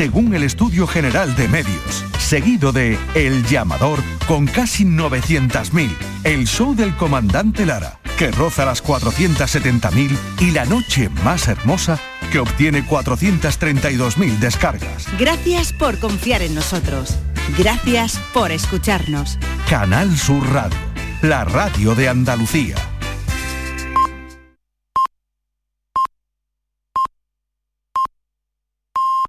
[SPEAKER 14] según el Estudio General de Medios, seguido de El Llamador con casi 900.000, El Show del Comandante Lara, que roza las 470.000 y La Noche Más Hermosa, que obtiene 432.000 descargas.
[SPEAKER 29] Gracias por confiar en nosotros. Gracias por escucharnos.
[SPEAKER 14] Canal Sur Radio, la radio de Andalucía.